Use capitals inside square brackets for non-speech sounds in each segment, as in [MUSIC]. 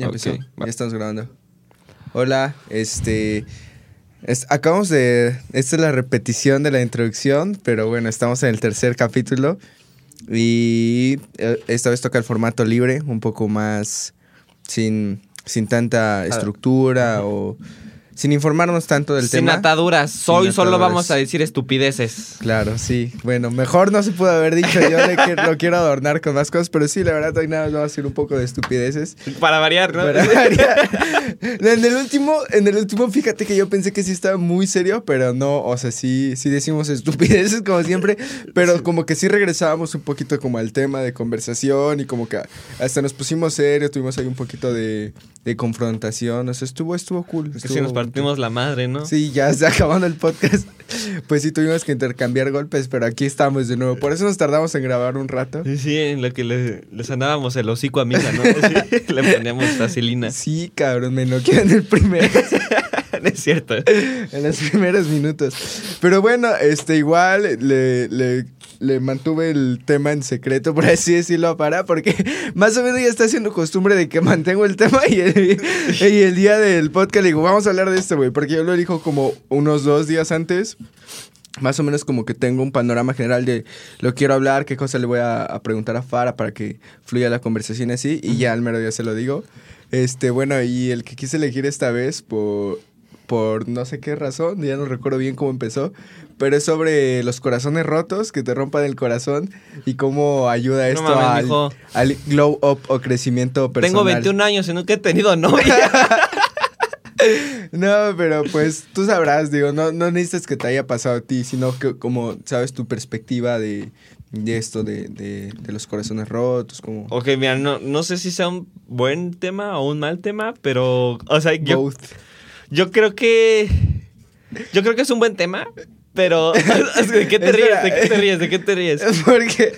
Ya empezó, ya estamos grabando. Hola, este... es- acabamos de... Esta es la repetición de la introducción, pero bueno, estamos en el tercer capítulo. Y eh, esta vez toca el formato libre, un poco más sin, sin tanta estructura o sin informarnos tanto del Sin tema. ataduras. Hoy Sin solo vamos a decir estupideces. Claro, sí. Bueno, mejor no se pudo haber dicho. Yo le que- lo quiero adornar con más cosas, pero sí, la verdad, hoy nada más vamos a decir un poco de estupideces. Para variar, ¿no? Para variar. en el último, en el último, fíjate que yo pensé que sí estaba muy serio, pero no, o sea, sí, sí decimos estupideces como siempre, pero como que sí regresábamos un poquito como al tema de conversación y como que hasta nos pusimos serios, tuvimos ahí un poquito de, de confrontación, o sea, estuvo, estuvo cool. Que si nos partimos la madre, ¿no? Sí, ya está [LAUGHS] acabando el podcast. Pues sí, tuvimos que intercambiar golpes, pero aquí estamos de nuevo. Por eso nos tardamos en grabar un rato. Sí, sí, en lo que le- les andábamos el hocico a misa, ¿no? Sí, [LAUGHS] le poníamos vaselina. Sí, cabrón, me noqueó en el primer. [LAUGHS] No es cierto. en los primeros minutos. Pero bueno, este igual le, le, le mantuve el tema en secreto, por así decirlo, para, porque [LAUGHS] más o menos ya está haciendo costumbre de que mantengo el tema y el, [LAUGHS] y el día del podcast le digo, vamos a hablar de esto, güey, porque yo lo dijo como unos dos días antes. Más o menos como que tengo un panorama general de lo quiero hablar, qué cosa le voy a, a preguntar a Fara para que fluya la conversación así, y ya al mero día se lo digo. Este, bueno, y el que quise elegir esta vez por, por no sé qué razón, ya no recuerdo bien cómo empezó, pero es sobre los corazones rotos, que te rompan el corazón y cómo ayuda No esto mames, al, al glow up o crecimiento personal. Tengo 21 años y nunca he tenido novia. [LAUGHS] No, pero pues tú sabrás, digo, no, no necesitas que te haya pasado a ti, sino que como sabes tu perspectiva de, de esto, de, de, de los corazones rotos, como... ok, mira, no, no sé si sea un buen tema o un mal tema, pero, o sea, both. yo creo que... Yo creo que es un buen tema, pero... [LAUGHS] ¿De qué te ríes? ¿De qué te ríes? ¿De qué te ríes? [LAUGHS] Porque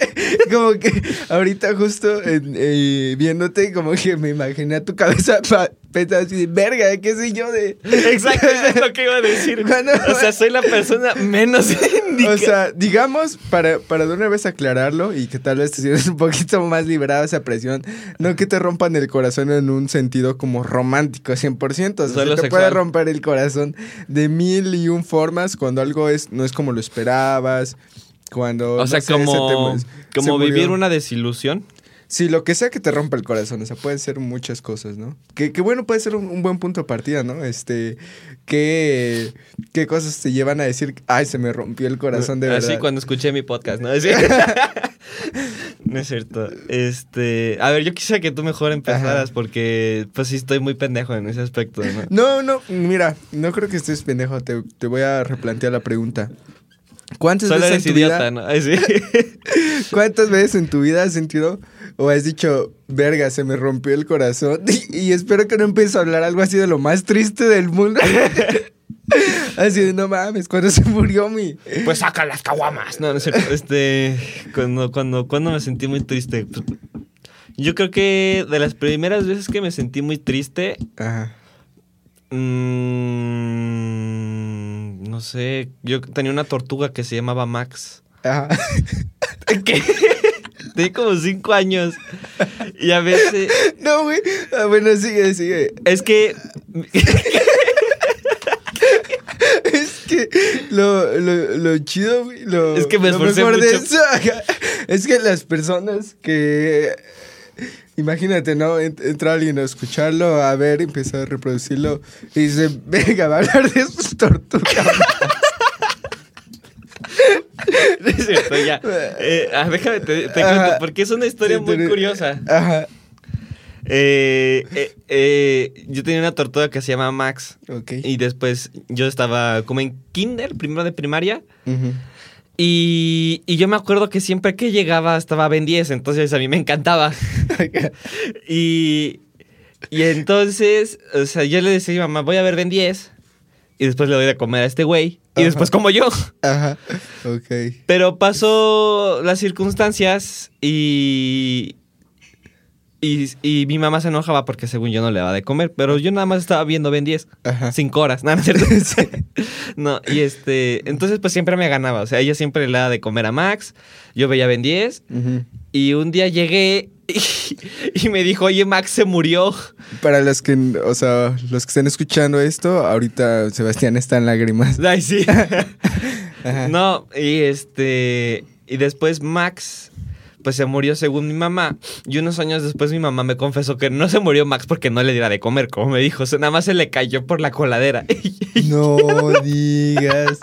como que ahorita justo en- eh, viéndote como que me imaginé a tu cabeza pensando así de verga, ¿qué sé yo de...? Exacto, eso es lo que iba a decir. [LAUGHS] Cuando- O sea, soy la persona menos [LAUGHS] indicada. O sea, digamos, para, para de una vez aclararlo y que tal vez te sientas un poquito más liberado de esa presión, no que te rompan el corazón en un sentido como romántico 100%, o sea, Solo se te puede romper el corazón de mil y un formas cuando algo es no es como lo esperabas, cuando... o no sea, sé, como, tema es- como se murió. vivir una desilusión. Sí, lo que sea que te rompa el corazón, o sea, pueden ser muchas cosas, ¿no? Que, que bueno, puede ser un, un buen punto de partida, ¿no? Este, ¿qué, ¿qué cosas te llevan a decir, ay, se me rompió el corazón de verdad? Así cuando escuché mi podcast, ¿no? [LAUGHS] Así- no es cierto. Este, a ver, yo quisiera que tú mejor empezaras Ajá. porque pues sí estoy muy pendejo en ese aspecto, ¿no? No, no, mira, no creo que estés pendejo, te, te voy a replantear la pregunta. ¿Cuántas Solo veces eres en tu idiota, vida, ¿no? Ay, sí. [LAUGHS] cuántas veces en tu vida has sentido o has dicho, verga, se me rompió el corazón? [LAUGHS] Y, espero que no empieces a hablar algo así de lo más triste del mundo. [LAUGHS] así de, no mames, cuando se murió mi... Pues saca las caguamas. No, no es cierto. Este, cuando, cuando, cuando me sentí muy triste. pues, yo creo que de las primeras veces que me sentí muy triste, Ajá. mm, no sé, yo tenía una tortuga que se llamaba Max. Ajá. [LAUGHS] ¿Qué? Tenía como cinco años. Y a veces. [LAUGHS] No, güey. Ah, bueno, sigue, sigue. Es que. [LAUGHS] Es que lo, lo, lo chido, güey. Lo, Es que me esforcé mejor de mucho. eso, es que las personas que. Imagínate, ¿no? Ent- Entra alguien a escucharlo, a ver, empieza a reproducirlo y dice, venga, va a hablar de sus tortugas. [LAUGHS] [LAUGHS] Es cierto, ya. Eh, ah, déjame, te, cuento, porque es una historia Sí, muy curiosa. Ajá. Eh, eh, eh, yo tenía una tortuga que se llama Max. Y después yo estaba como en kinder, primero de primaria. Y, y yo me acuerdo que siempre que llegaba estaba Ben 10, entonces a mí me encantaba. [LAUGHS] y, y entonces, o sea, yo le decía a mi mamá, voy a ver Ben 10. Y después le doy de comer a este güey. Y Ajá. después como yo. Ajá. Ok. Pero pasó las circunstancias y, y. y mi mamá se enojaba porque según yo no le daba de comer. Pero yo nada más estaba viendo Ben 10. Ajá. Cinco horas. No, no es cierto. [LAUGHS] [LAUGHS] no, y este. Entonces, pues siempre me ganaba. O sea, ella siempre le daba de comer a Max. Yo veía Ben 10. Ujú. Y un día llegué y, me dijo, oye, Max se murió. Para los que, o sea, los que estén escuchando esto, ahorita Sebastián está en lágrimas. Ay, sí. [LAUGHS] no, y este, y después Max pues se murió según mi mamá. Y unos años después mi mamá me confesó que no se murió Max porque no le diera de comer, como me dijo. O sea, nada más se le cayó por la coladera. [LAUGHS] No digas.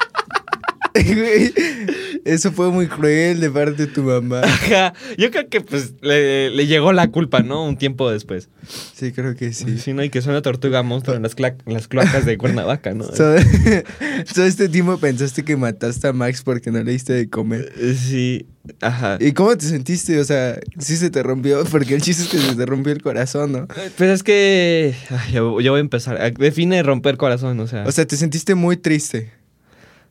[LAUGHS] Eso fue muy cruel de parte de tu mamá. Ajá. Yo creo que pues le, llegó la culpa, ¿no? Un tiempo después. Sí, creo que sí. Sí, ¿no? Y que suena tortuga monstruo en las, las cloacas de Cuernavaca, ¿no? [LAUGHS] Todo, [LAUGHS] este tiempo pensaste que mataste a Max porque no le diste de comer. Eh, sí. Ajá. ¿Y cómo te sentiste? O sea, sí se te rompió, porque el chiste es que se te rompió el corazón, ¿no? Pues es que. yo, voy a empezar. Define romper corazón, o sea. O sea, te sentiste muy triste.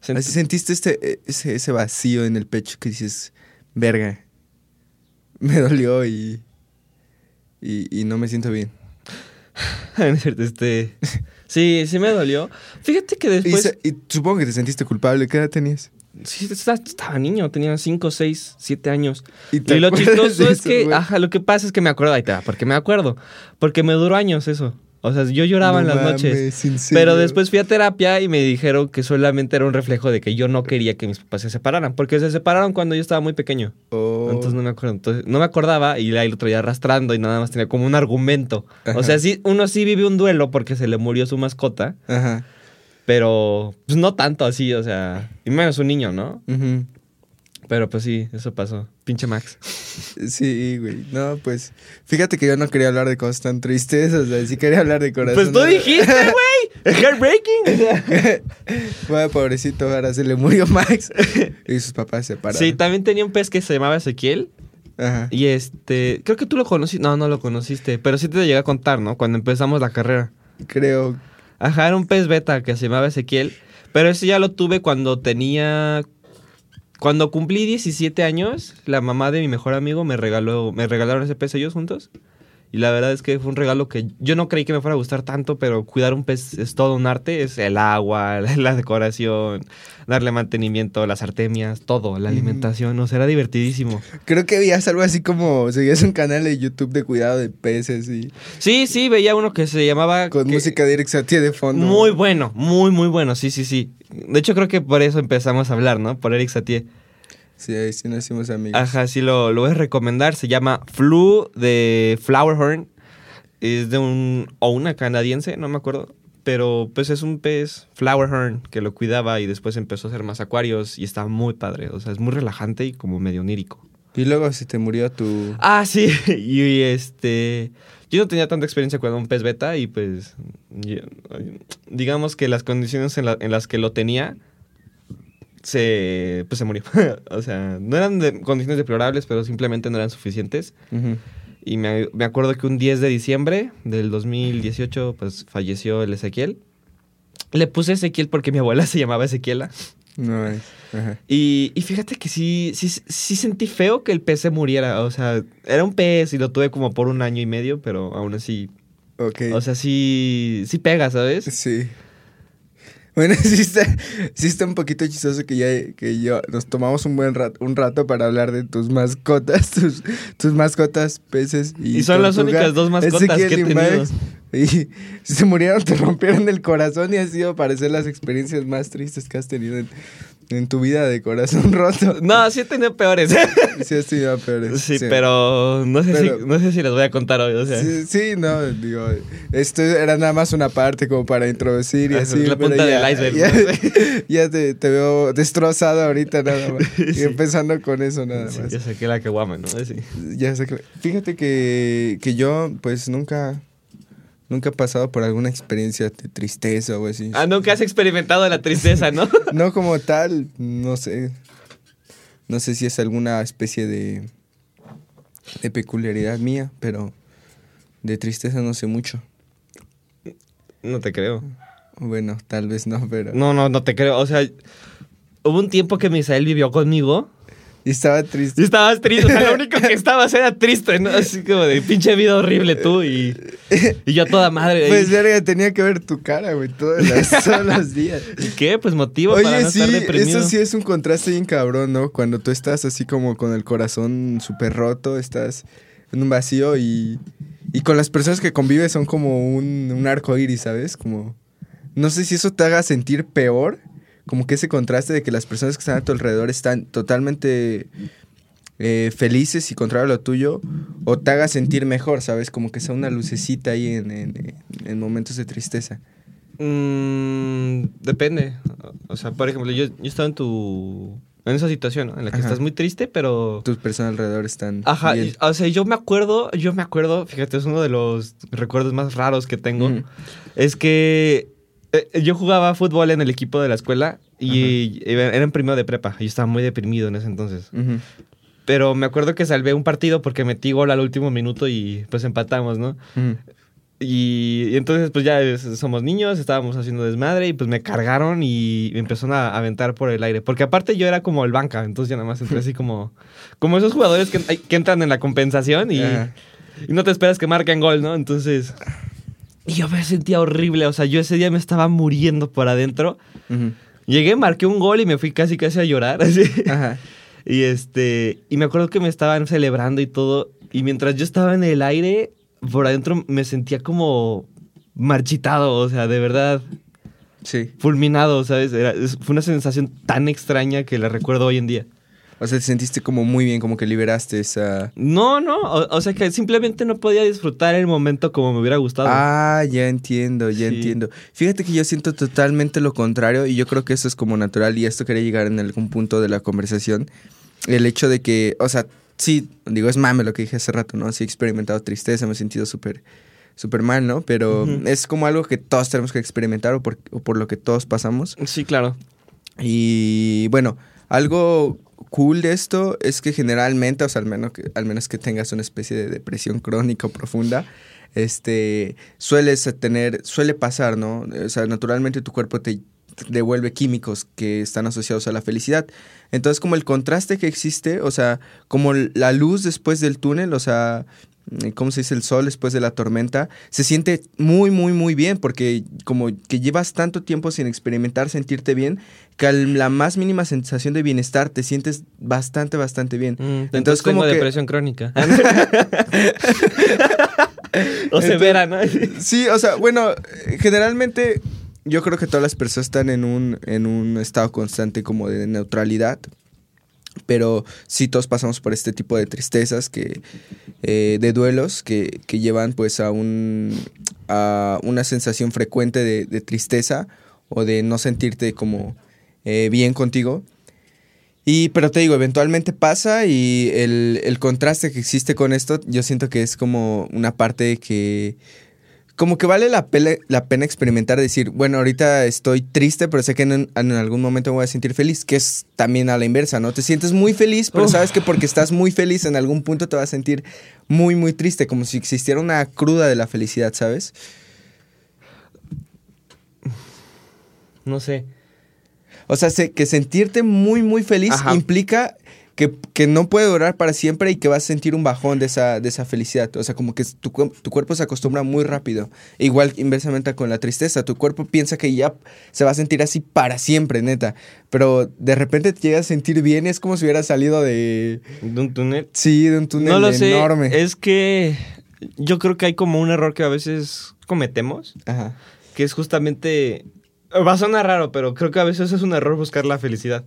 Así sentiste este, e, ese, ese, vacío en el pecho que dices, verga, me dolió y, y, y no me siento bien. [LAUGHS] este, sí, sí me dolió. Fíjate que después... Y, supongo que te sentiste culpable. ¿Qué edad tenías? Sí, estaba niño, tenía 5, 6, 7 años. Y, lo chistoso es que, ajá, lo que pasa es que me acuerdo, ahí te va, porque me acuerdo, porque me duró años eso. O sea, yo lloraba en las noches. Pero después fui a terapia y me dijeron que solamente era un reflejo de que yo no quería que mis papás se separaran. Porque se separaron cuando yo estaba muy pequeño. Oh. Entonces no me acuerdo. Entonces, no me acordaba y ahí lo traía arrastrando y nada más tenía como un argumento. O sea, sí, uno sí vive un duelo porque se le murió su mascota. Ajá. Pero pues no tanto así, o sea, y menos un niño, ¿no? Ajá. Pero pues sí, eso pasó. Pinche Max. [LAUGHS] Sí, güey. No, pues. Fíjate que yo no quería hablar de cosas tan tristes. O sea, sí quería hablar de corazón. Pues tú dijiste, [LAUGHS] güey. Heartbreaking. [LAUGHS] bueno, pobrecito, ahora se le murió Max. Y sus papás se separaron. Sí, también tenía un pez que se llamaba Ezequiel. Ajá. Y este. Creo que tú lo conociste. No, no lo conociste. Pero sí te llegué a contar, ¿no? Cuando empezamos la carrera. Creo. Ajá, era un pez beta que se llamaba Ezequiel. Pero ese ya lo tuve cuando tenía cuando cumplí 17 años, la mamá de mi mejor amigo me regaló, me regalaron ese pez ellos juntos. Y la verdad es que fue un regalo que yo no creí que me fuera a gustar tanto, pero cuidar un pez es todo un arte, es el agua, [LAUGHS] la decoración, darle mantenimiento, las artemias, todo, la alimentación, o sea, era divertidísimo. Creo que veías algo así como, seguías un canal de YouTube de cuidado de peces y... Sí, sí, veía uno que se llamaba... Con música directa de fondo. Muy bueno, muy, muy bueno, sí, sí, sí. De hecho creo que por eso empezamos a hablar, ¿no? Por Eric Satie. Sí, ahí sí nos hicimos amigos. Ajá, sí lo, lo voy a recomendar. Se llama Flu de Flowerhorn. Es de un. o una canadiense, no me acuerdo. Pero pues es un pez Flowerhorn que lo cuidaba y después empezó a hacer más acuarios y está muy padre. O sea, es muy relajante y como medio onírico. Y luego se te murió tu. Ah, sí. [LAUGHS] Y este. Yo no tenía tanta experiencia con un pez beta y pues. digamos que las condiciones en, en las que lo tenía se, pues se murió. [LAUGHS] o sea, no eran de condiciones deplorables, pero simplemente no eran suficientes. Y me, me, acuerdo que un 10 de diciembre del 2018, pues falleció el Ezequiel. Le puse Ezequiel porque mi abuela [LAUGHS] se llamaba Ezequiela. No, y, y, fíjate que sí, sí, sí sentí feo que el pez se muriera. O sea, era un pez y lo tuve como por un año y medio, pero aún así. Ok. O sea, sí, sí pega, ¿sabes? Sí. Bueno, [LAUGHS] sí está, un poquito chistoso que ya que yo nos tomamos un buen rato, un rato para hablar de tus mascotas, [LAUGHS] tus, tus mascotas, peces y. Y son las únicas dos mascotas que he tenido. Y si [LAUGHS] se murieron, te rompieron el corazón y ha sido parecer las experiencias más tristes que has tenido en, en tu vida de corazón [LAUGHS] roto. No, sí he tenido peores. [LAUGHS] Sí he tenido peores. Sí, pero no sé, si, no sé si les voy a contar hoy. O sea. sí, no, digo, esto era nada más una parte como para introducir y ah, así. La punta del iceberg. [LAUGHS] Ya, te, te, veo destrozado ahorita nada más. Y empezando con eso nada más. ya saqué la que guama, ¿no? Sí. Ya saqué. Fíjate que, que yo pues nunca ¿Nunca has pasado por alguna experiencia de tristeza o así? Ah, nunca has experimentado la tristeza, ¿no? [LAUGHS] no como tal, no sé. No sé si es alguna especie de, de peculiaridad mía, pero de tristeza no sé mucho. No te creo. Bueno, tal vez no, pero... No, no, no te creo. O sea, hubo un tiempo que Misael vivió conmigo y estaba triste. Y estabas triste. O sea, lo único que [LAUGHS] estabas era triste, ¿no? Así como de pinche vida horrible tú y, y yo toda madre. Pues verga, tenía que ver tu cara, güey, [LAUGHS] todos los, días. ¿Y qué? Pues motivo para no estar deprimido. Eso sí es un contraste bien cabrón, ¿no? Cuando tú estás así como con el corazón súper roto, estás en un vacío y, y con las personas que convives son como un, un arco iris, ¿sabes? Como, no sé si eso te haga sentir peor, como que ese contraste de que las personas que están a tu alrededor están totalmente eh, felices y contrario a lo tuyo, o te haga sentir mejor, ¿sabes? Como que sea una lucecita ahí en, en- en momentos de tristeza. Mm, depende. O sea, por ejemplo, yo, yo estaba en tu. En esa situación, ¿no? En la que Ajá. estás muy triste, pero. Tus personas alrededor están. Ajá, y- o sea, yo me acuerdo, yo me acuerdo, fíjate, es uno de los recuerdos más raros que tengo. Es que eh, yo jugaba fútbol en el equipo de la escuela y era en primero de prepa. Yo estaba muy deprimido en ese entonces. Pero me acuerdo que salvé un partido porque metí gol al último minuto y pues empatamos, ¿no? Y, y entonces pues ya somos niños, estábamos haciendo desmadre y pues me cargaron y me empezaron a aventar por el aire. Porque aparte yo era como el banca, entonces ya nada más entré así como... [LAUGHS] Como esos jugadores que, que entran en la compensación y, y no te esperas que marquen gol, ¿no? Entonces... Y yo me sentía horrible, o sea, yo ese día me estaba muriendo por adentro. Llegué, marqué un gol y me fui casi casi a llorar. [LAUGHS] así. Ajá. Y este, y me acuerdo que me estaban celebrando y todo. Y mientras yo estaba en el aire, por adentro me sentía como marchitado, o sea, de verdad, Sí. fulminado, ¿sabes? Era- fue una sensación tan extraña que la recuerdo hoy en día. O sea, te sentiste como muy bien, como que liberaste esa... No, no, o, o sea que simplemente no podía disfrutar el momento como me hubiera gustado. Ah, ya entiendo, ya Sí. entiendo. Fíjate que yo siento totalmente lo contrario y yo creo que eso es como natural y esto quería llegar en algún punto de la conversación. El hecho de que, o sea, sí, digo, es mame lo que dije hace rato, ¿no? Sí he experimentado tristeza, me he sentido súper súper mal, ¿no? Pero es como algo que todos tenemos que experimentar o por, o por lo que todos pasamos. Sí, claro. Y bueno, algo cool de esto es que generalmente, o sea, al menos que, al menos que tengas una especie de depresión crónica o profunda, este, sueles tener, suele pasar, ¿no? O sea, naturalmente tu cuerpo te devuelve químicos que están asociados a la felicidad. Entonces, como el contraste que existe, o sea, como la luz después del túnel, o sea, ¿cómo se dice? El sol después de la tormenta, se siente muy, muy, muy bien, porque como que llevas tanto tiempo sin experimentar sentirte bien, que a la más mínima sensación de bienestar te sientes bastante, bastante bien. Mm, entonces, Entonces, tengo como que- depresión crónica. [LAUGHS] [LAUGHS] o severa, ¿no? Sí, o sea, bueno, eh, generalmente yo creo que todas las personas están en un, en un estado constante como de neutralidad. Pero sí todos pasamos por este tipo de tristezas que eh, de duelos que, que llevan pues a un a una sensación frecuente de, tristeza o de no sentirte como eh, bien contigo. Y, pero te digo, eventualmente pasa y el, el contraste que existe con esto, yo siento que es como una parte que, como que vale la, pele- la pena experimentar, decir, bueno, ahorita estoy triste, pero sé que en, en algún momento me voy a sentir feliz, que es también a la inversa, ¿no? Te sientes muy feliz, pero Uf. sabes que porque estás muy feliz, en algún punto te vas a sentir muy, muy triste, como si existiera una cruda de la felicidad, ¿sabes? No sé. O sea, se- que sentirte muy, muy feliz Ajá. implica que, que no puede durar para siempre y que vas a sentir un bajón de esa, de esa felicidad. O sea, como que tu, tu cuerpo se acostumbra muy rápido. Igual inversamente con la tristeza. Tu cuerpo piensa que ya se va a sentir así para siempre, neta. Pero de repente te llegas a sentir bien y es como si hubiera salido de... ¿De un túnel? Sí, de un túnel no lo sé. enorme. Es que yo creo que hay como un error que a veces cometemos, Ajá. que es justamente... Va a sonar raro, pero creo que a veces es un error buscar la felicidad.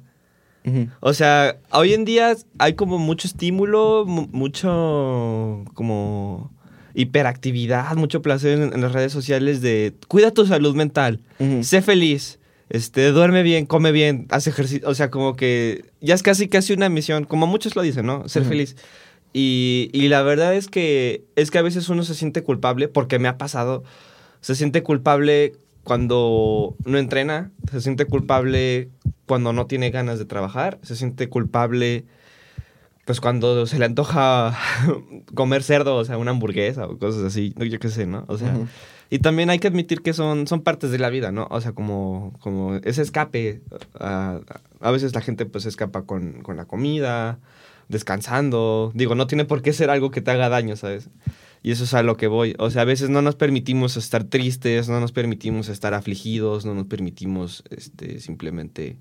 O sea, hoy en día hay como mucho estímulo, mu- mucho como hiperactividad, mucho placer en, en las redes sociales de cuida tu salud mental, sé feliz, este, duerme bien, come bien, haz ejercicio, o sea, como que ya es casi casi una misión, como muchos lo dicen, ¿no? Ser feliz. Y, y la verdad es que es que a veces uno se siente culpable, porque me ha pasado, se siente culpable cuando no entrena, se siente culpable cuando no tiene ganas de trabajar, se siente culpable pues cuando se le antoja [LAUGHS] comer cerdo, o sea, una hamburguesa o cosas así, yo qué sé, ¿no? O sea, Ujú. y también hay que admitir que son, son partes de la vida, ¿no? O sea, como, como ese escape, a, a veces la gente pues escapa con, con la comida, descansando, digo, no tiene por qué ser algo que te haga daño, ¿sabes? Y eso es a lo que voy. O sea, a veces no nos permitimos estar tristes, no nos permitimos estar afligidos, no nos permitimos este, simplemente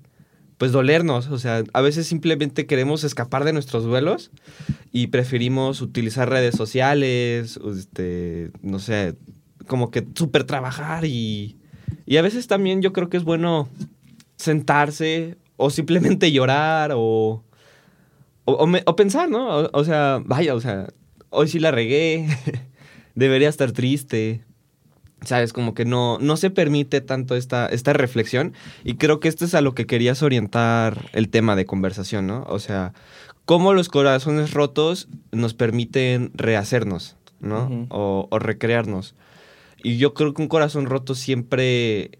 pues dolernos. O sea, a veces simplemente queremos escapar de nuestros duelos y preferimos utilizar redes sociales, este, no sé, como que súper trabajar y, y a veces también yo creo que es bueno sentarse o simplemente llorar o, o, pensar, ¿no? O, sea, vaya, o sea, hoy sí la regué, [LAUGHS] debería estar triste. ¿Sabes? Como que no, no se permite tanto esta, esta reflexión. Y creo que esto es a lo que querías orientar el tema de conversación, ¿no? O sea, cómo los corazones rotos nos permiten rehacernos, ¿no? o, o recrearnos. Y yo creo que un corazón roto siempre.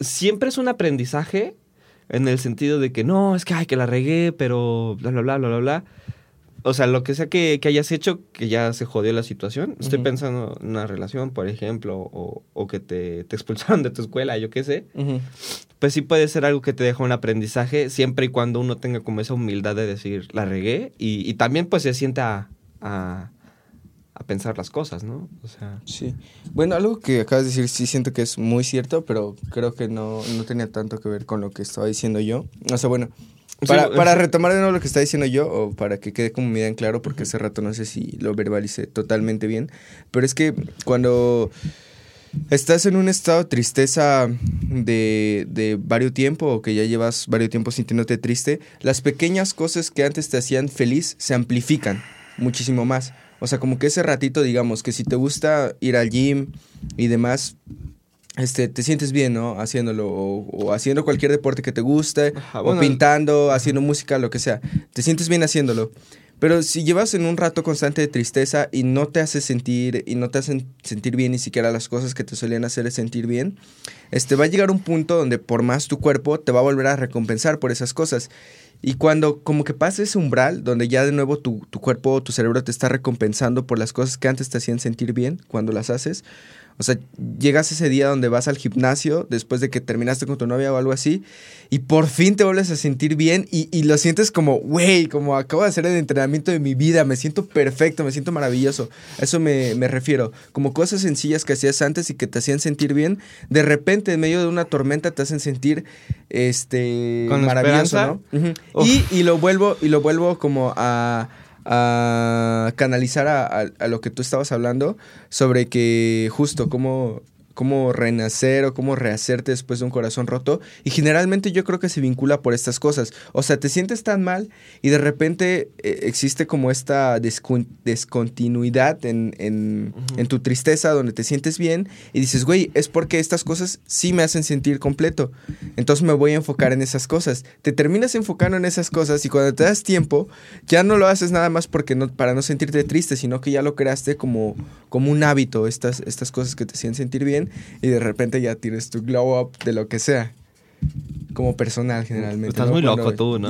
Siempre es un aprendizaje en el sentido de que no, es que ay, que la regué, pero bla, bla, bla, bla, bla, bla. O sea, lo que sea que, hayas hecho, que ya se jodió la situación. Estoy pensando en una relación, por ejemplo, o, o que te, te, expulsaron de tu escuela, yo qué sé. Pues sí puede ser algo que te deja un aprendizaje, siempre y cuando uno tenga como esa humildad de decir, la regué, y, y también pues se sienta a a pensar las cosas, ¿no? O sea... Sí. Bueno, algo que acabas de decir sí siento que es muy cierto, pero creo que no, no tenía tanto que ver con lo que estaba diciendo yo. O sea, bueno, para, para, retomar de nuevo lo que estaba diciendo yo, o para que quede como mi idea en claro, porque hace rato no sé si lo verbalicé totalmente bien, pero es que cuando estás en un estado de tristeza de, de varios tiempo, o que ya llevas varios tiempo sintiéndote triste, las pequeñas cosas que antes te hacían feliz se amplifican muchísimo más. O sea, como que ese ratito, digamos, que si te gusta ir al gym y demás, este, te sientes bien, ¿no? Haciéndolo, o, haciendo cualquier deporte que te guste, o pintando, haciendo música, lo que sea. Te sientes bien haciéndolo. Pero si llevas en un rato constante de tristeza y no te hace sentir, y no te hacen sentir bien ni siquiera las cosas que te solían hacer sentir bien, este, va a llegar un punto donde por más tu cuerpo te va a volver a recompensar por esas cosas. Y cuando como que pasa ese umbral, donde ya de nuevo tu, tu cuerpo, tu cerebro te está recompensando por las cosas que antes te hacían sentir bien cuando las haces, o sea, llegas ese día donde vas al gimnasio después de que terminaste con tu novia o algo así y por fin te vuelves a sentir bien y, lo sientes como, güey, como acabo de hacer el entrenamiento de mi vida, me siento perfecto, me siento maravilloso. A eso me, refiero. Como cosas sencillas que hacías antes y que te hacían sentir bien, de repente en medio de una tormenta te hacen sentir este maravilloso, ¿no? y, y lo vuelvo, y lo vuelvo como a a canalizar a, lo que tú estabas hablando sobre que justo cómo cómo renacer o cómo rehacerte después de un corazón roto. Y generalmente yo creo que se vincula por estas cosas. O sea, te sientes tan mal y de repente eh, existe como esta descontinuidad en, en, en, tu tristeza donde te sientes bien y dices, güey, es porque estas cosas sí me hacen sentir completo. Entonces me voy a enfocar en esas cosas. Te terminas enfocando en esas cosas y cuando te das tiempo, ya no lo haces nada más porque no, para no sentirte triste, sino que ya lo creaste como, como un hábito, estas, estas cosas que te hacen sentir bien y de repente ya tienes tu glow up de lo que sea. Como personal, generalmente. Estás muy loco tú, ¿no?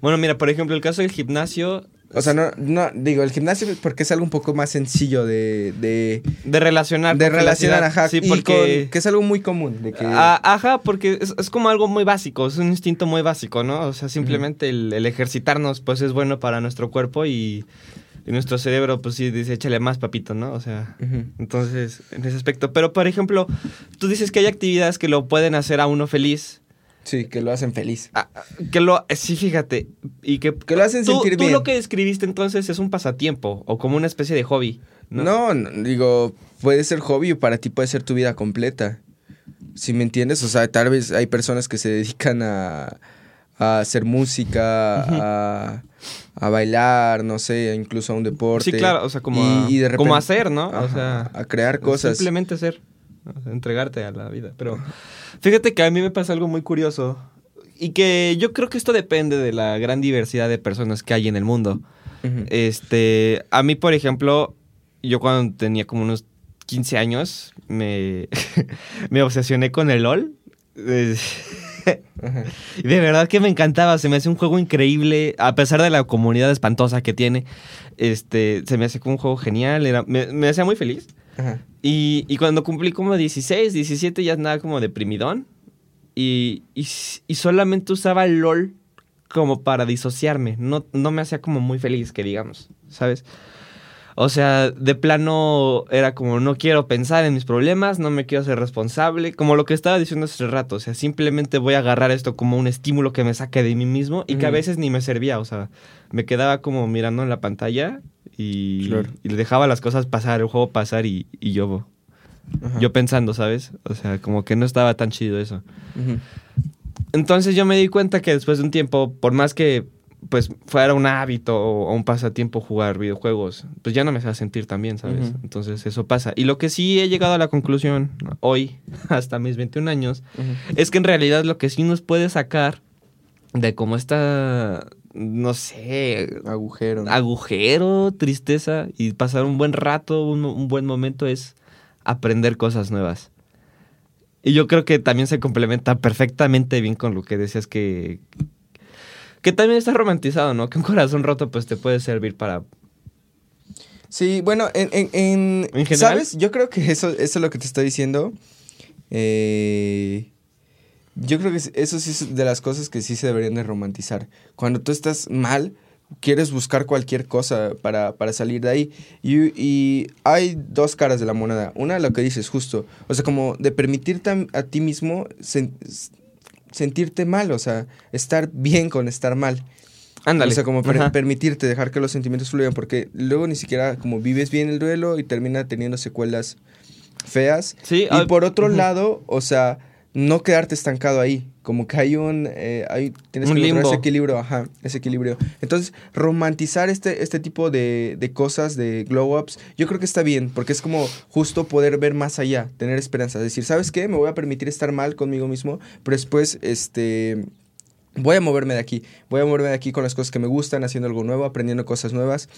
Bueno, mira, por ejemplo, el caso del gimnasio. O sea, no, no, digo, el gimnasio porque es algo un poco más sencillo de... De, de relacionar. De relacionar, ajá. Sí, porque... que es algo muy común. De que... Ah, ajá, porque es, como algo muy básico, es un instinto muy básico, ¿no? O sea, simplemente el, el, ejercitarnos, pues es bueno para nuestro cuerpo y y nuestro cerebro, pues sí, dice, échale más, papito, ¿no? O sea, entonces, en ese aspecto. Pero, por ejemplo, tú dices que hay actividades que lo pueden hacer a uno feliz. Sí, que lo hacen feliz. Ah, que lo, sí, fíjate. Y que, que lo hacen sentir bien. Tú lo que describiste entonces es un pasatiempo o como una especie de hobby. ¿no? no, digo, puede ser hobby o para ti puede ser tu vida completa. Si me entiendes, o sea, tal vez hay personas que se dedican a, a hacer música, a a bailar, no sé, incluso a un deporte. Sí, claro, o sea, como, a, como hacer, ¿no? o sea, a crear cosas. Simplemente hacer, entregarte a la vida. Pero fíjate que a mí me pasa algo muy curioso y que yo creo que esto depende de la gran diversidad de personas que hay en el mundo. Este, a mí, por ejemplo, yo cuando tenía como unos 15 años, me, [LAUGHS] me obsesioné con el LOL. De verdad que me encantaba, se me hace un juego increíble, a pesar de la comunidad espantosa que tiene. Este, se me hace como un juego genial, era, me, hacía muy feliz. Y, cuando cumplí como 16, 17 ya andaba como deprimidón. Y, y, solamente usaba el LOL como para disociarme. No, no me hacía como muy feliz, que digamos, ¿sabes? O sea, de plano era como no quiero pensar en mis problemas, no me quiero ser responsable, como lo que estaba diciendo hace rato, o sea, simplemente voy a agarrar esto como un estímulo que me saque de mí mismo y que a veces ni me servía, o sea, me quedaba como mirando en la pantalla y, Claro. y le dejaba las cosas pasar, el juego pasar y, y yo, Ajá. yo pensando, ¿sabes? O sea, como que no estaba tan chido eso. Entonces yo me di cuenta que después de un tiempo, por más que pues fuera un hábito o un pasatiempo jugar videojuegos, pues ya no me hacía sentir tan bien, ¿sabes? Entonces eso pasa. Y lo que sí he llegado a la conclusión hoy, [LAUGHS] hasta mis 21 años, es que en realidad lo que sí nos puede sacar de cómo está, no sé, Agujero. ¿no? agujero, tristeza y pasar un buen rato, un, un buen momento es aprender cosas nuevas. Y yo creo que también se complementa perfectamente bien con lo que decías que... Que también está romantizado, ¿no? Que un corazón roto pues te puede servir para... Sí, bueno, en, en, en- ¿En general? ¿sabes? Yo creo que eso, eso es lo que te estoy diciendo. Eh, yo creo que eso sí es de las cosas que sí se deberían de romantizar. Cuando tú estás mal, quieres buscar cualquier cosa para, para salir de ahí. Y, y hay dos caras de la moneda. Una, lo que dices, justo. O sea, como de permitirte a, a ti mismo sentirte mal. O sea, estar bien con estar mal. Ándale. O sea, como per- Ajá. permitirte dejar que los sentimientos fluyan, porque luego ni siquiera como vives bien el duelo y termina teniendo secuelas feas. Sí, Y ah, por otro lado, o sea, no quedarte estancado ahí. Como que hay un... eh, hay, tienes Un que encontrar ese equilibrio, ajá, ese equilibrio. Entonces, romantizar este, este tipo de, de cosas, de glow-ups, yo creo que está bien, porque es como justo poder ver más allá, tener esperanza. Decir, ¿sabes qué? Me voy a permitir estar mal conmigo mismo, pero después, este voy a moverme de aquí, voy a moverme de aquí con las cosas que me gustan, haciendo algo nuevo, aprendiendo cosas nuevas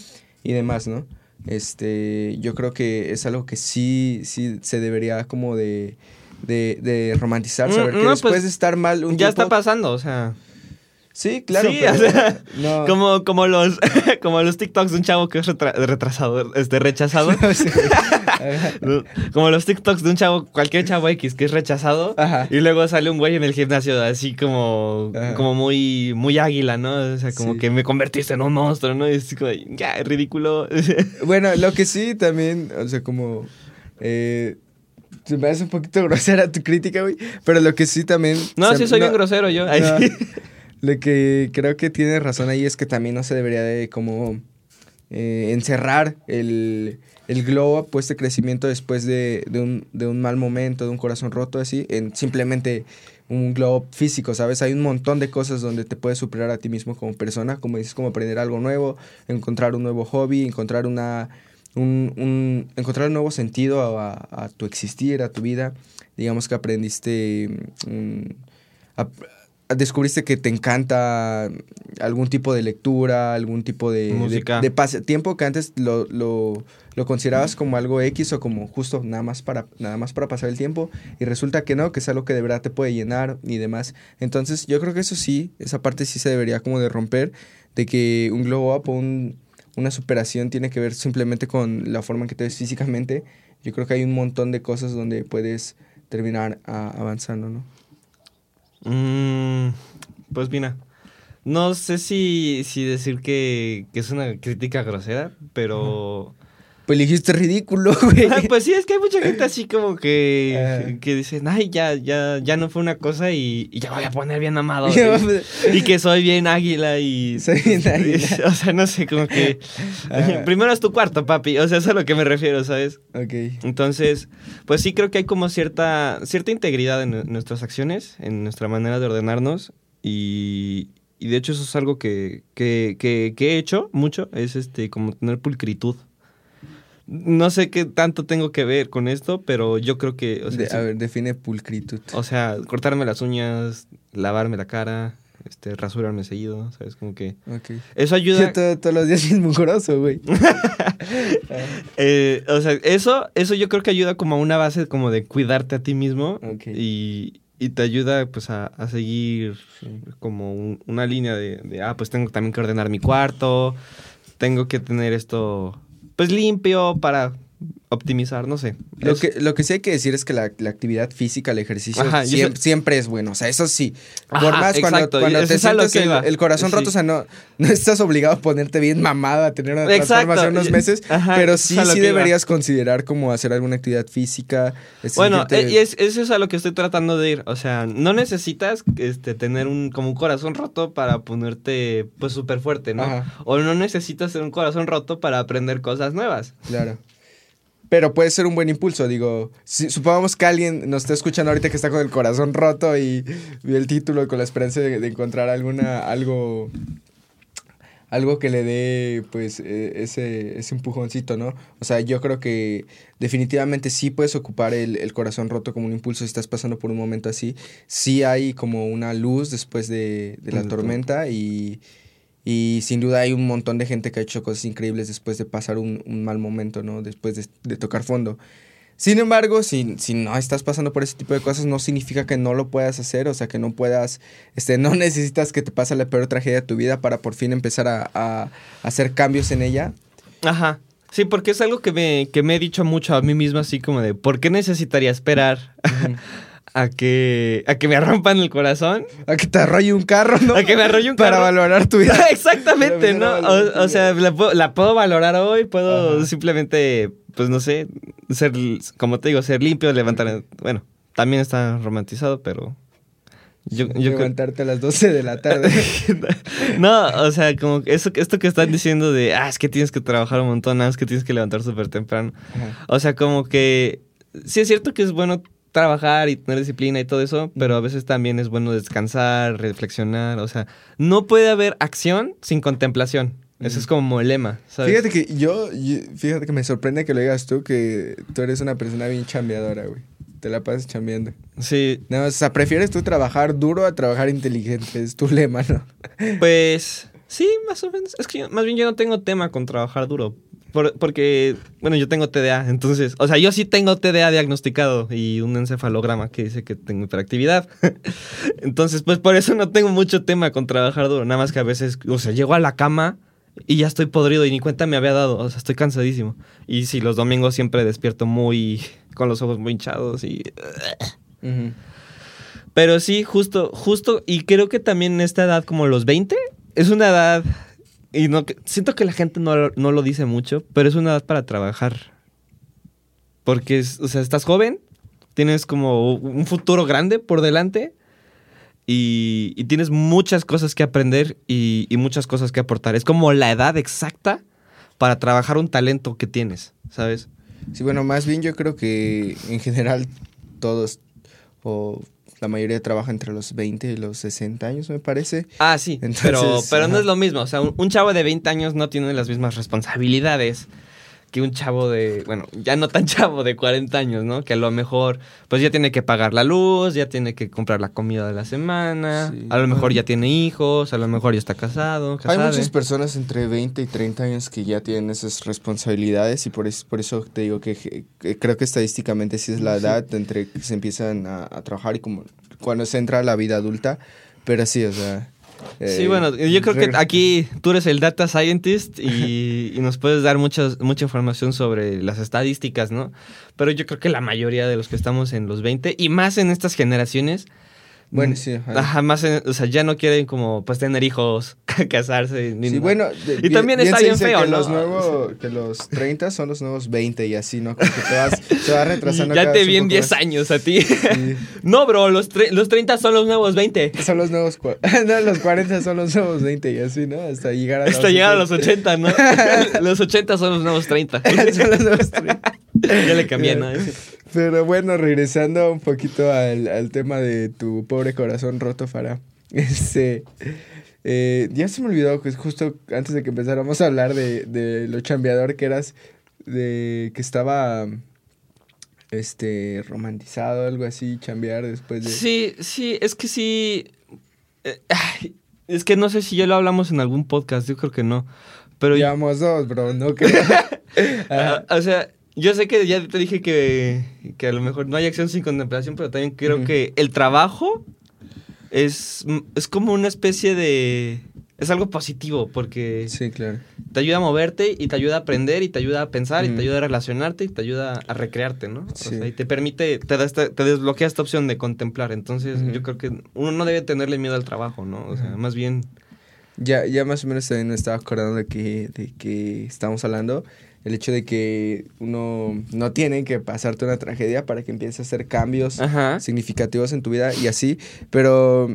y demás, ¿no? Este, yo creo que es algo que sí, sí se debería como de, de, de romantizar, Mm, saber que no, después pues, de estar mal un Ya tiempo- está pasando, o sea... Sí, claro, Sí, pero o sea, no. Como, como, los, [LAUGHS] como los TikToks de un chavo que es retra- retrasado, este, rechazado. [LAUGHS] Sí. [LAUGHS] Como los TikToks de un chavo, cualquier chavo X que es rechazado. Ajá. Y luego sale un güey en el gimnasio así como, Ajá. como muy, muy águila, ¿no? O sea, como Sí. que me convertiste en un monstruo, ¿no? Y es como, ya, ridículo. Bueno, lo que sí también, o sea, como... Eh, me hace un poquito [LAUGHS] grosera tu crítica, güey. Pero lo que sí también... No, sí soy no- bien grosero yo. No. [LAUGHS] Lo que creo que tienes razón ahí es que también no se debería de como eh, encerrar el, el glow up, pues este crecimiento después de, de un, de un mal momento, de un corazón roto, así, en simplemente un glow up físico, ¿sabes? Hay un montón de cosas donde te puedes superar a ti mismo como persona, como dices, como aprender algo nuevo, encontrar un nuevo hobby, encontrar una... Un, un- encontrar un nuevo sentido a, a tu existir, a tu vida. Digamos que aprendiste mm, ap- descubriste que te encanta algún tipo de lectura, algún tipo de, Música. de, de pasatiempo que antes lo, lo, lo considerabas como algo X o como justo nada más, para, nada más para pasar el tiempo y resulta que no, que es algo que de verdad te puede llenar y demás. Entonces yo creo que eso sí, esa parte sí se debería como de romper, de que un glow up o un- una superación tiene que ver simplemente con la forma en que te ves físicamente. Yo creo que hay un montón de cosas donde puedes terminar ah, avanzando, ¿no? Mm, pues mira, no sé si, si decir que, que es una crítica grosera, pero... Pues dijiste ridículo, [LAUGHS] güey. Ah, pues sí, es que hay mucha gente así como que, Ajá. que dicen, ay, ya, ya, ya no fue una cosa y, y ya voy a poner bien amado. [LAUGHS] Y, que soy bien águila y... [LAUGHS] Soy bien águila. O sea, no sé, como que... Primero es tu cuarto, papi. O sea, eso es a lo que me refiero, ¿sabes? ok. Entonces, pues sí creo que hay como cierta, cierta integridad en, en nuestras acciones, en nuestra manera de ordenarnos. Y, y de hecho eso es algo que, que, que, que he hecho mucho, es este como tener pulcritud. No sé qué tanto tengo que ver con esto, pero yo creo que... O sea, De- sí- a ver, define pulcritud. o sea, cortarme las uñas, lavarme la cara, este, rasurarme seguido, ¿sabes? Como que... Eso [LAUGHS] ayuda... Yo todo- todos los días bien mugroso, güey. [LAUGHS] Eh, o sea, eso, eso yo creo que ayuda como a una base como de cuidarte a ti mismo y, y te ayuda pues a, a seguir como un- una línea de, de, ah, pues tengo también que ordenar mi cuarto, tengo que tener esto pues limpio para optimizar, no sé. Lo Es- que, lo que sí hay que decir es que la, la actividad física, el ejercicio, Ajá, siempre, es bueno. O sea, eso sí. Por Ajá, más cuando, exacto, cuando te sientes el, corazón Sí. roto, o sea, no, [LAUGHS] no estás obligado a ponerte bien mamado a tener una transformación unos [LAUGHS] meses, ajá, pero sí, sí iba. deberías considerar como hacer alguna actividad física. Bueno, sentirte- eh, y es, eso es a lo que estoy tratando de ir. O sea, no necesitas este, tener un, como un corazón roto para ponerte pues súper fuerte, ¿no? O no necesitas tener un corazón roto para aprender cosas nuevas. Claro. Pero puede ser un buen impulso, digo. Si, supongamos que alguien nos está escuchando ahorita que está con el corazón roto y vio el título con la esperanza de, de encontrar alguna, algo, algo que le dé, pues, eh, ese, ese empujoncito, ¿no? O sea, yo creo que definitivamente sí puedes ocupar el, el corazón roto como un impulso si estás pasando por un momento así. Sí hay como una luz después de, de la tormenta y, y sin duda hay un montón de gente que ha hecho cosas increíbles después de pasar un, un mal momento, ¿no? Después de, de tocar fondo. Sin embargo, si, si no estás pasando por ese tipo de cosas, no significa que no lo puedas hacer, o sea, que no puedas, este, [LAUGHS] no necesitas que te pase la peor tragedia de tu vida para por fin empezar a, a hacer cambios en ella. Ajá. Sí, porque es algo que me, que me he dicho mucho a mí mismo, así como de, ¿por qué necesitaría esperar [LAUGHS] a que, a que me rompan el corazón? A que te arrolle un carro, ¿no? A que me arrolle un Para carro. valorar tu vida. [LAUGHS] Exactamente, Para ¿no? O, o sea, la puedo, la puedo valorar hoy, puedo Ajá. simplemente, pues no sé, ser, como te digo, ser limpio, levantar. Bueno, también está romantizado, pero. Yo, yo Levantarte a las 12 de la tarde. [LAUGHS] no, o sea, como eso, esto que están diciendo de, ah, es que tienes que trabajar un montón, ah, es que tienes que levantar súper temprano. Ajá. O sea, como que sí es cierto que es bueno trabajar y tener disciplina y todo eso, pero a veces también es bueno descansar, reflexionar, o sea, no puede haber acción sin contemplación. Ese es como el lema, ¿sabes? Fíjate que yo, yo- fíjate que me sorprende que lo digas tú, que tú eres una persona bien chambeadora, güey. Te la pasas chambeando. Sí, No, o sea, prefieres tú trabajar duro a trabajar inteligente, es tu [LAUGHS] lema, ¿no? pues sí, más o menos. Es que yo- más bien yo no tengo tema con trabajar duro. Por- porque, bueno, yo tengo TDA, entonces, o sea, yo sí tengo TDA diagnosticado y un encefalograma que dice que tengo hiperactividad. [LAUGHS] entonces, pues por eso no tengo mucho tema con trabajar duro. Nada más que a veces, o sea, llego a la cama y ya estoy podrido y ni cuenta me había dado. O sea, estoy cansadísimo. Y sí, los domingos siempre despierto muy, con los ojos muy hinchados y [LAUGHS] Pero sí, justo, justo, y creo que también en esta edad, como los 20, es una edad, y no, siento que la gente no, no lo dice mucho, pero es una edad para trabajar. Porque, o sea, estás joven, tienes como un futuro grande por delante y, tienes muchas cosas que aprender y, muchas cosas que aportar. Es como la edad exacta para trabajar un talento que tienes, ¿sabes? Sí, bueno, más bien yo creo que en general todos, la mayoría trabaja entre los 20 y los 60 años, me parece. Ah, sí, Entonces, pero, pero no es lo mismo. O sea, un, un chavo de 20 años no tiene las mismas responsabilidades que un chavo de, bueno, ya no tan [LAUGHS] chavo de 40 años, ¿no? Que a lo mejor, pues ya tiene que pagar la luz, ya tiene que comprar la comida de la semana, Sí. a lo mejor ya tiene hijos, a lo mejor ya está casado, Hay muchas personas entre 20 y 30 años que ya tienen esas responsabilidades y por eso, por eso te digo que, que creo que estadísticamente sí es la edad entre que se empiezan a, a trabajar y como cuando se entra a la vida adulta, pero sí, o sea... Sí, eh, bueno, yo creo que aquí tú eres el data scientist y, [LAUGHS] y nos puedes dar muchas, mucha información sobre las estadísticas, ¿no? Pero yo creo que la mayoría de los que estamos en los 20 y más en estas generaciones, Bueno, mm, sí, ajá. ajá, más en- o sea, ya no quieren como pues tener hijos, [LAUGHS] casarse. Ni Sí, nada. bueno, de- Y también está bien feo, que ¿no? Los nuevos, que los 30 son los nuevos 20 y así, ¿no? Como que te vas, retrasando. ya cada te vi en poco 10 más. años a ti. Sí. [LAUGHS] no, bro, los, los 30 son los nuevos 20. Son los nuevos. [LAUGHS] no, los 40 son los nuevos 20 y así, ¿no? Hasta llegar a los. Hasta llegar a los 80, ¿no? los 80 son los nuevos 30. son los nuevos 30. ya le cambié, ¿no? Pero bueno, regresando un poquito al, al tema de tu pobre corazón roto, Farah. Este. Eh, ya se me olvidó que justo antes de que empezáramos a hablar de, de lo chambeador que eras, de que estaba. Este. romantizado, algo así, chambear después de. Sí, sí, es que sí. eh, ay, es que no sé si ya lo hablamos en algún podcast, yo creo que no. Pero Llevamos dos, bro, no [LAUGHS] creo. Ah, o sea, yo sé que ya te dije que, que a lo mejor no hay acción sin contemplación, pero también creo que el trabajo es, es como una especie de, es algo positivo porque Sí, claro. te ayuda a moverte y te ayuda a aprender y te ayuda a pensar y te ayuda a relacionarte y te ayuda a recrearte, ¿no? Sí. O sea, y te permite, te, da esta- te desbloquea esta opción de contemplar. Entonces, yo creo que uno no debe tenerle miedo al trabajo, ¿no? O sea, más bien... Ya, ya más o menos también me estaba acordando de que, de que estábamos hablando. El hecho de que uno no tiene que pasarte una tragedia para que empieces a hacer cambios Ajá. significativos en tu vida y así. Pero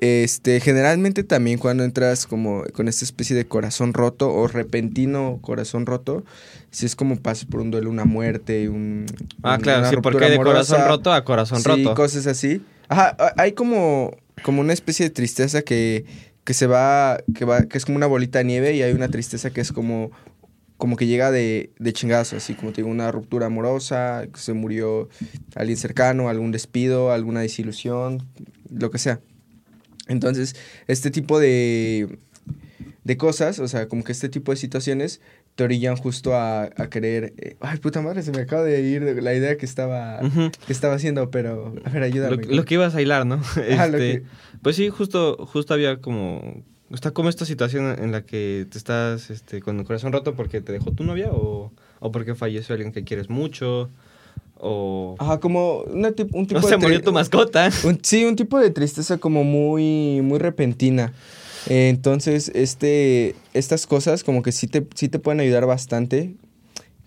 este generalmente también cuando entras como con esta especie de corazón roto o repentino corazón roto, si es como pasas por un duelo, una muerte, un Ah, un- claro, sí, porque de corazón roto a corazón Sí, roto. cosas así. Ajá, hay como, como una especie de tristeza que, que se va, que va, que es como una bolita de nieve y hay una tristeza que es como, como que llega de, de chingazo, así como te digo, una ruptura amorosa, se murió alguien cercano, algún despido, alguna desilusión, lo que sea. Entonces, este tipo de, de cosas, o sea, como que este tipo de situaciones te orillan justo a, a querer... eh, ay, puta madre, se me acaba de ir la idea que estaba, Ujú. que estaba haciendo, pero... A ver, ayúdame. Lo, lo que ibas a hilar, ¿no? Este, que- Pues sí, justo, justo había como... Está como esta situación en la que te estás este, con el corazón roto porque te dejó tu novia o, o porque falleció alguien que quieres mucho o... Ajá, como una tip- un [LAUGHS] tipo No de... se murió tu mascota. [LAUGHS] un- sí, un tipo de tristeza como muy, muy repentina. Eh, entonces, este, estas cosas como que sí te, sí te pueden ayudar bastante.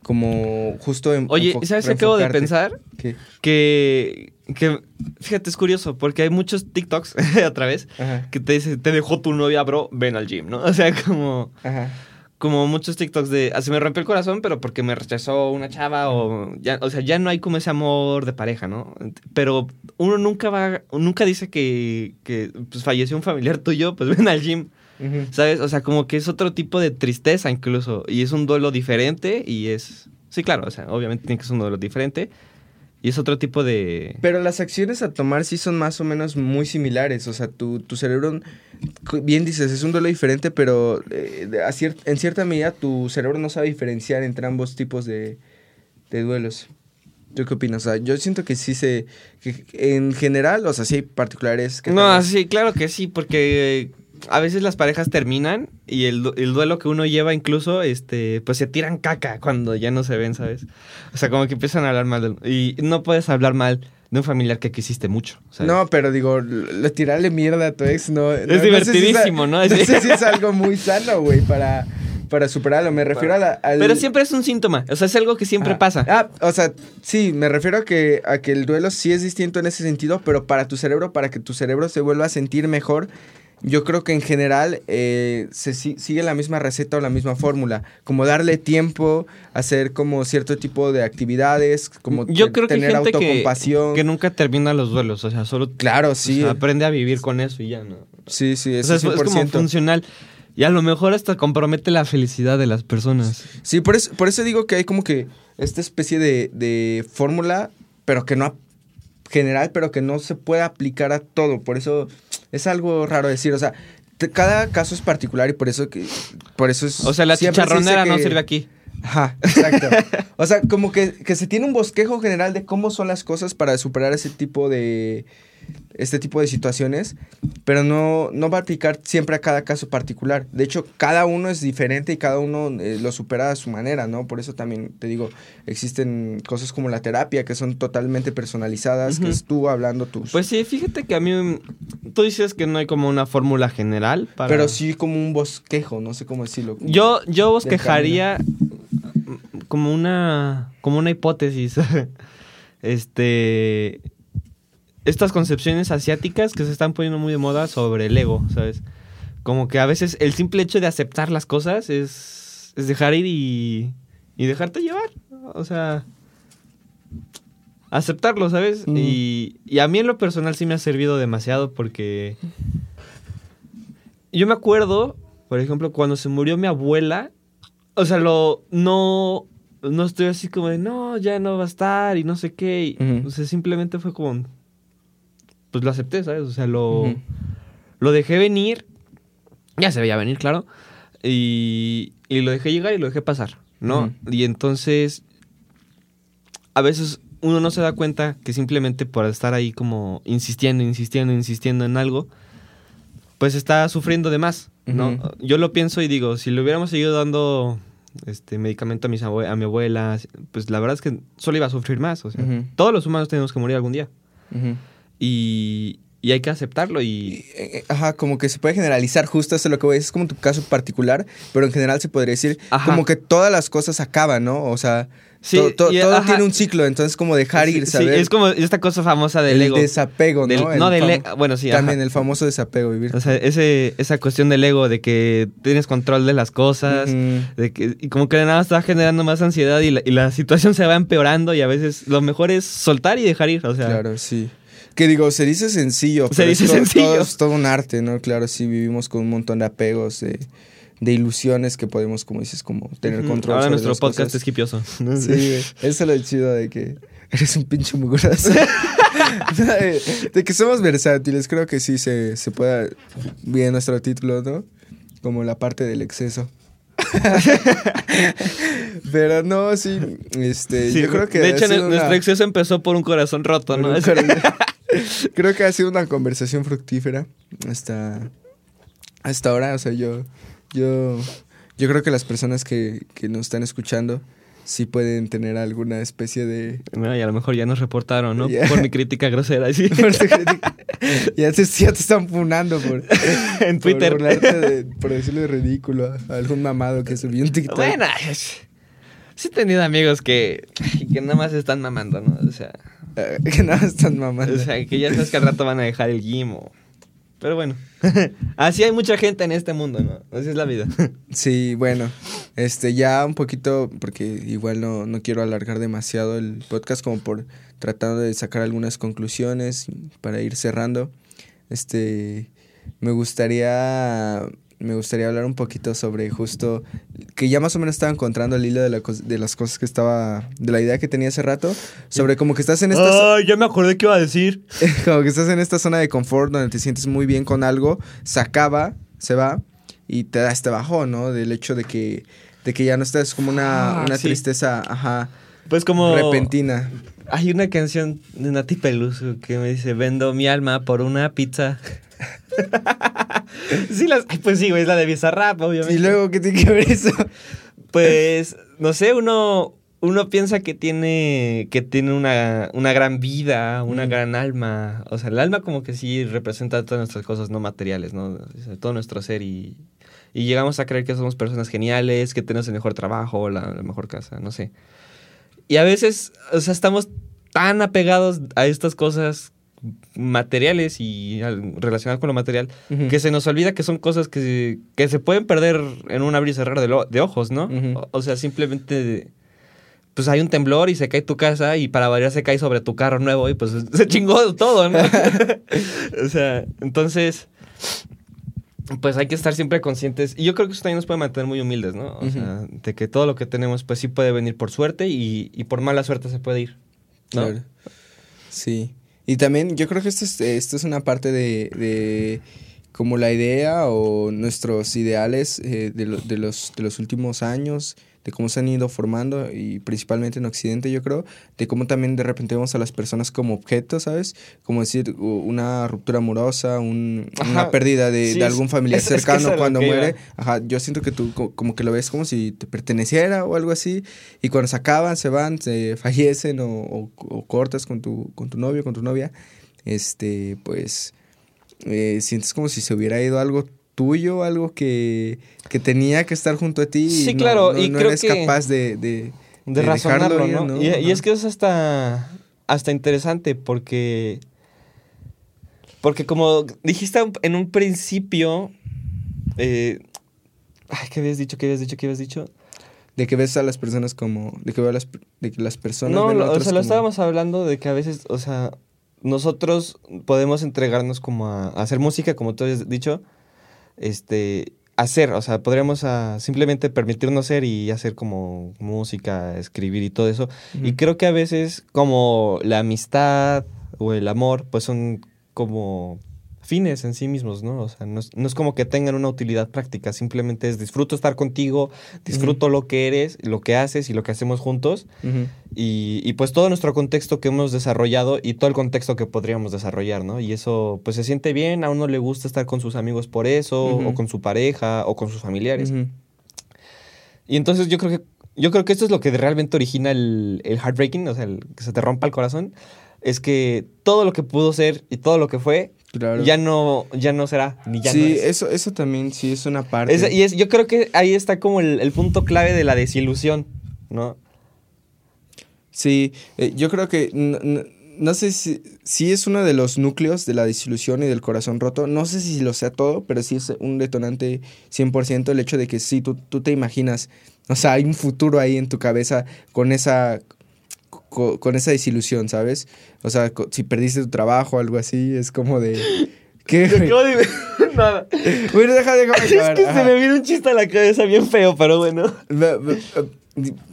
Como justo en... Oye, ¿sabes qué acabo de pensar? ¿Qué? Que, que, fíjate, es curioso, porque hay muchos TikToks, [LAUGHS] otra vez, Ajá, que te dicen, te dejó tu novia, bro, ven al gym, ¿no? [LAUGHS] O sea, como, ajá. como muchos TikToks de, "Ah, se me rompió el corazón, pero porque me rechazó una chava, o, ya, o sea, ya no hay como ese amor de pareja, ¿no? Pero uno nunca va, nunca dice que, que pues, falleció un familiar [LAUGHS] tuyo, pues ven al gym, ¿sabes? O sea, como que es otro tipo de tristeza incluso, y es un duelo diferente, y es, sí, claro, o sea, obviamente tiene que ser un duelo diferente, y es otro tipo de... Pero las acciones a tomar sí son más o menos muy similares. O sea, tu, tu cerebro, bien dices, es un duelo diferente, pero eh, de- a cier- en cierta medida tu cerebro no sabe diferenciar entre ambos tipos de, de duelos. ¿Tú qué opinas? O sea, yo siento que sí se... Que en general, o sea, sí hay particulares que... No, vez- sí, claro que sí, porque a veces las parejas terminan y el, el duelo que uno lleva incluso, este, pues se tiran caca cuando ya no se ven, ¿sabes? O sea, como que empiezan a hablar mal del- Y no puedes hablar mal de un familiar que quisiste mucho, ¿sabes? No, pero digo, tirarle mierda a tu ex no... no- no sé si divertidísimo, ¿no? No sé si es [LAUGHS] algo [LAUGHS] muy sano, güey, para, para superarlo. Me refiero a la... al- Pero siempre es un síntoma, o sea, es algo que siempre Ah, pasa. Ah, o sea, sí, me refiero a que, a que el duelo sí es distinto en ese sentido, pero para tu cerebro, para que tu cerebro se vuelva a sentir mejor, yo creo que en general eh, se si- sigue la misma receta o la misma fórmula, como darle tiempo, hacer como cierto tipo de actividades, como Yo te- creo que hay tener gente autocompasión. que nunca termina los duelos, o sea, solo Claro, o sí. sea, aprende a vivir con eso y ya, ¿no? sí, sí, O eso sea, es, es como 100%. funcional. Y a lo mejor hasta compromete la felicidad de las personas. Sí, por eso, por eso digo que hay como que esta especie de, de fórmula, pero que no general, pero que no se puede aplicar a todo. Por eso es algo raro decir. O sea, cada caso es particular y por eso que. Por eso es. O sea, la se chicharronera no que- sirve aquí. Ajá, [LAUGHS] exacto. o sea, como que, que se tiene un bosquejo general de cómo son las cosas para superar ese tipo de. Este tipo de situaciones, pero no, no va a aplicar siempre a cada caso particular. De hecho, cada uno es diferente y cada uno eh, lo supera a su manera, ¿no? Por eso también te digo, existen cosas como la terapia que son totalmente personalizadas, que Ujú. es tú hablando tus... Pues sí, fíjate que a mí. Tú dices que no hay como una fórmula general para. Pero sí como un bosquejo, no sé cómo decirlo. Yo, yo bosquejaría como una. como una hipótesis. [LAUGHS] este. Estas concepciones asiáticas que se están poniendo muy de moda sobre el ego, ¿sabes? Como que a veces el simple hecho de aceptar las cosas es. es dejar ir y. y dejarte llevar. O sea. Aceptarlo, ¿sabes? Mm. Y, y a mí en lo personal sí me ha servido demasiado porque. Yo me acuerdo, por ejemplo, cuando se murió mi abuela, o sea, lo no no estoy así como de, no, ya no va a estar y no sé qué. y. O sea, simplemente fue como, pues lo acepté, ¿sabes? O sea, lo, lo dejé venir, ya se veía venir, claro, y, y lo dejé llegar y lo dejé pasar, ¿no? Y entonces, a veces uno no se da cuenta que simplemente por estar ahí como insistiendo, insistiendo, insistiendo en algo, pues está sufriendo de más. ¿no? Yo lo pienso y digo, si le hubiéramos seguido dando este medicamento a, mis abue- a mi abuela, pues la verdad es que solo iba a sufrir más. O sea, todos los humanos tenemos que morir algún día. Y, y hay que aceptarlo y... Y, eh, Ajá, como que se puede generalizar justo hasta lo que voy a decir, es como tu caso particular, pero en general se podría decir Ajá. como que todas las cosas acaban, ¿no? O sea, Sí, to- to- y, todo ajá. tiene un ciclo, entonces como dejar ir, Sí, saber es como esta cosa famosa del el ego. desapego, Del- ¿no? El no, del famo- e- bueno, sí, También ajá. el famoso desapego, vivir. O sea, ese, esa cuestión del ego, de que tienes control de las cosas, de que, y como que de nada más está generando más ansiedad y la, y la situación se va empeorando y a veces lo mejor es soltar y dejar ir, o sea, Claro, sí. Que digo, se dice sencillo. Se pero dice es sencillo. Todo, es todo un arte, ¿no? Claro, sí, vivimos con un montón de apegos, de, de ilusiones que podemos, como dices, como tener control ahora sobre nuestro las podcast cosas. es hipioso. [LAUGHS] Sí. Eso es lo chido de que eres un pinche mugroso. [LAUGHS] de, de que somos versátiles, creo que sí se, se puede bien nuestro título, ¿no? Como la parte del exceso. [LAUGHS] Pero no, sí, este, Sí, yo creo que de hecho, nuestro una- exceso empezó por un corazón roto, ¿no? Un corazón. [LAUGHS] creo que ha sido una conversación fructífera hasta hasta ahora, o sea, yo yo yo creo que las personas que, que nos están escuchando sí pueden tener alguna especie de No, y a lo mejor ya nos reportaron, ¿no? Por mi crítica grosera, sí. [LAUGHS] por su crítica. ya, te, ya te están funando por, [LAUGHS] en Twitter. por, de- por decirle ridículo a algún mamado que subió un TikTok. Bueno, sí he tenido amigos que, que nada más están mamando, ¿no? O sea, [LAUGHS] que nada están mamando. o sea, que ya sabes que al rato van a dejar el gym o... Pero bueno, [LAUGHS] así hay mucha gente en este mundo, ¿no? Así es la vida. [LAUGHS] Sí, bueno, este ya un poquito, porque igual no, no quiero alargar demasiado el podcast como por tratando de sacar algunas conclusiones para ir cerrando. Este, me gustaría, me gustaría hablar un poquito sobre justo, que ya más o menos estaba encontrando el hilo de, la de las cosas que estaba, de la idea que tenía hace rato, sobre como que estás en esta... Ay, ya me acordé qué iba a decir. [LAUGHS] como que estás en esta zona de confort donde te sientes muy bien con algo, se acaba, se va y te da este bajón, ¿no? Del hecho de que, de que ya no estás como una, Ah, una sí. tristeza, ajá, Pues como... repentina. Hay una canción de Nati Peluso que me dice, vendo mi alma por una pizza. [LAUGHS] sí, las... Pues sí, güey, es la de Bizarrap, obviamente. Y luego, ¿qué tiene que ver eso? Pues, no sé, uno, uno piensa que tiene, que tiene una, una gran vida, una Mm. gran alma. O sea, el alma como que sí representa todas nuestras cosas no materiales, ¿no? O sea, todo nuestro ser y, y llegamos a creer que somos personas geniales, que tenemos el mejor trabajo, la, la mejor casa, no sé. Y a veces, o sea, estamos tan apegados a estas cosas materiales y relacionadas con lo material que se nos olvida que son cosas que, que se pueden perder en un abrir y cerrar de, lo- de ojos, ¿no? O, o sea, simplemente pues hay un temblor y se cae tu casa y para variar se cae sobre tu carro nuevo y pues [LAUGHS] se chingó todo, ¿no? [LAUGHS] [LAUGHS] o sea, entonces pues hay que estar siempre conscientes y yo creo que eso también nos puede mantener muy humildes, ¿no? O sea, de que todo lo que tenemos pues sí puede venir por suerte y, y por mala suerte se puede ir, ¿no? Claro. Sí. Y también yo creo que esto es, esto es una parte de, de como la idea o nuestros ideales eh, de, lo- de los, de los últimos años, de cómo se han ido formando y principalmente en Occidente yo creo, de cómo también de repente vemos a las personas como objetos, ¿sabes? Como decir, una ruptura amorosa, un- una pérdida de, Sí, de algún familiar es- cercano es cuando muere. Ajá, yo siento que tú co- como que lo ves como si te perteneciera o algo así. Y cuando se acaban, se van, se fallecen o, o- o cortas con tu, con tu novio, con tu novia, este, pues eh, sientes como si se hubiera ido algo tuyo, algo que, que tenía que estar junto a ti. Sí, no- claro, no, y no creo eres que- capaz de, de, de de razonarlo. Y, y es que es hasta, hasta interesante porque, porque como dijiste en un principio, eh, ay, ¿qué habías dicho? ¿Qué habías dicho? ¿Qué habías dicho? De que ves a las personas como. De que, veo a las, de que las personas. No, ven a lo- o sea, lo estábamos hablando de que a veces, o sea, nosotros podemos entregarnos como a, a hacer música, como tú has dicho, este, hacer, o sea, podríamos ah, simplemente permitirnos ser y hacer como música, escribir y todo eso. Y creo que a veces como la amistad o el amor, pues son como fines en sí mismos, ¿no? O sea, no es, no es como que tengan una utilidad práctica, simplemente es disfruto estar contigo, disfruto lo que eres, lo que haces y lo que hacemos juntos. Ujú. Y, y, pues todo nuestro contexto que hemos desarrollado y todo el contexto que podríamos desarrollar, ¿no? Y eso pues se siente bien, a uno le gusta estar con sus amigos por eso, Ujú. o con su pareja, o con sus familiares. Y entonces yo creo que yo creo que esto es lo que realmente origina el, el heartbreaking, o sea, el que se te rompa el corazón, es que todo lo que pudo ser y todo lo que fue Claro. ya no ya no será ni ya sí, no es. eso, eso también sí es una parte. Es- y es, yo creo que ahí está como el, el punto clave de la desilusión, ¿no? Sí, eh, yo creo que no, no- no sé si, si es uno de los núcleos de la desilusión y del corazón roto. No sé si lo sea todo, pero sí es un detonante 100% el hecho de que sí, tú, tú te imaginas, o sea, hay un futuro ahí en tu cabeza con esa, co- con, esa desilusión, ¿sabes? O sea, si perdiste tu trabajo o algo así, es como de... [LAUGHS] ¿Qué? Acabo de- [LAUGHS] Nada. Bueno, deja, déjame [LAUGHS] Es acabar. que se me viene un chiste a la cabeza bien feo, pero bueno. Eh,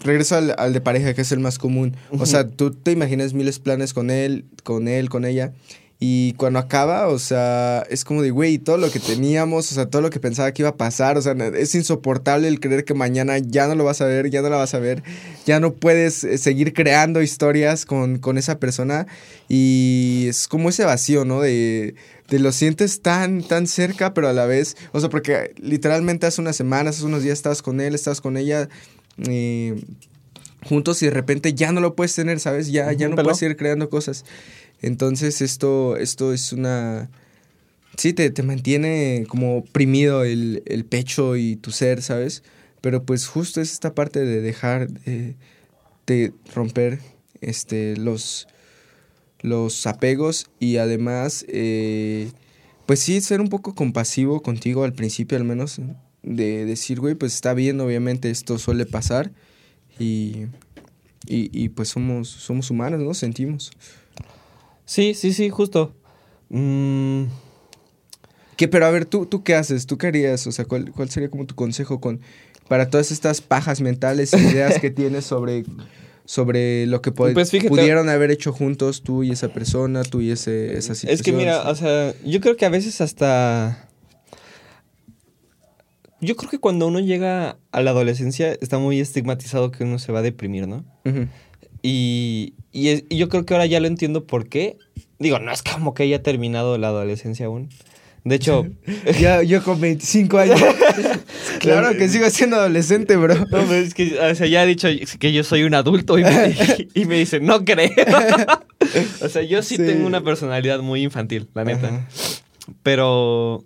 Regreso al, al de pareja, que es el más común. O sea, tú te imaginas miles planes con él, con él, con ella. Y cuando acaba, o sea, es como de, güey, todo lo que teníamos, o sea, todo lo que pensaba que iba a pasar, o sea, es insoportable el creer que mañana ya no lo vas a ver, ya no la vas a ver, ya no puedes eh, seguir creando historias con, con esa persona. Y es como ese vacío, ¿no? De, de lo sientes tan, tan cerca, pero a la vez, o sea, porque literalmente hace unas semanas, hace unos días estabas con él, estabas con ella. eh, juntos y de repente ya no lo puedes tener, ¿sabes? Ya, ya no puedes seguir creando cosas. Entonces esto, esto es una... Sí, te, te mantiene como oprimido el, el pecho y tu ser, ¿sabes? Pero pues justo es esta parte de dejar de, romper este, los, los apegos y además, eh, pues sí, ser un poco compasivo contigo al principio al menos, de decir, güey, pues está bien, obviamente esto suele pasar y, y, y, pues somos, somos humanos, ¿no? Sentimos. Sí, sí, sí, justo. Mm, ¿Qué, pero a ver, ¿tú, ¿tú qué haces? ¿Tú qué harías? O sea, ¿cuál, cuál sería como tu consejo con, para todas estas pajas mentales, ideas que [LAUGHS] tienes sobre, sobre lo que Pues fíjate- pudieron haber hecho juntos tú y esa persona, tú y ese, esa situación? es que mira, o sea, yo creo que a veces hasta... Yo creo que cuando uno llega a la adolescencia está muy estigmatizado que uno se va a deprimir, ¿no? Y, y, es- y yo creo que ahora ya lo entiendo por qué. Digo, no es como que haya terminado la adolescencia aún. De hecho, [LAUGHS] Ya, yo con 25 años. [LAUGHS] claro que sigo siendo adolescente, bro. no, pero es que o sea, ya he dicho que yo soy un adulto y me, [LAUGHS] y me dicen, no creo. o sea, yo sí, Sí. tengo una personalidad muy infantil, la neta. Ajá. Pero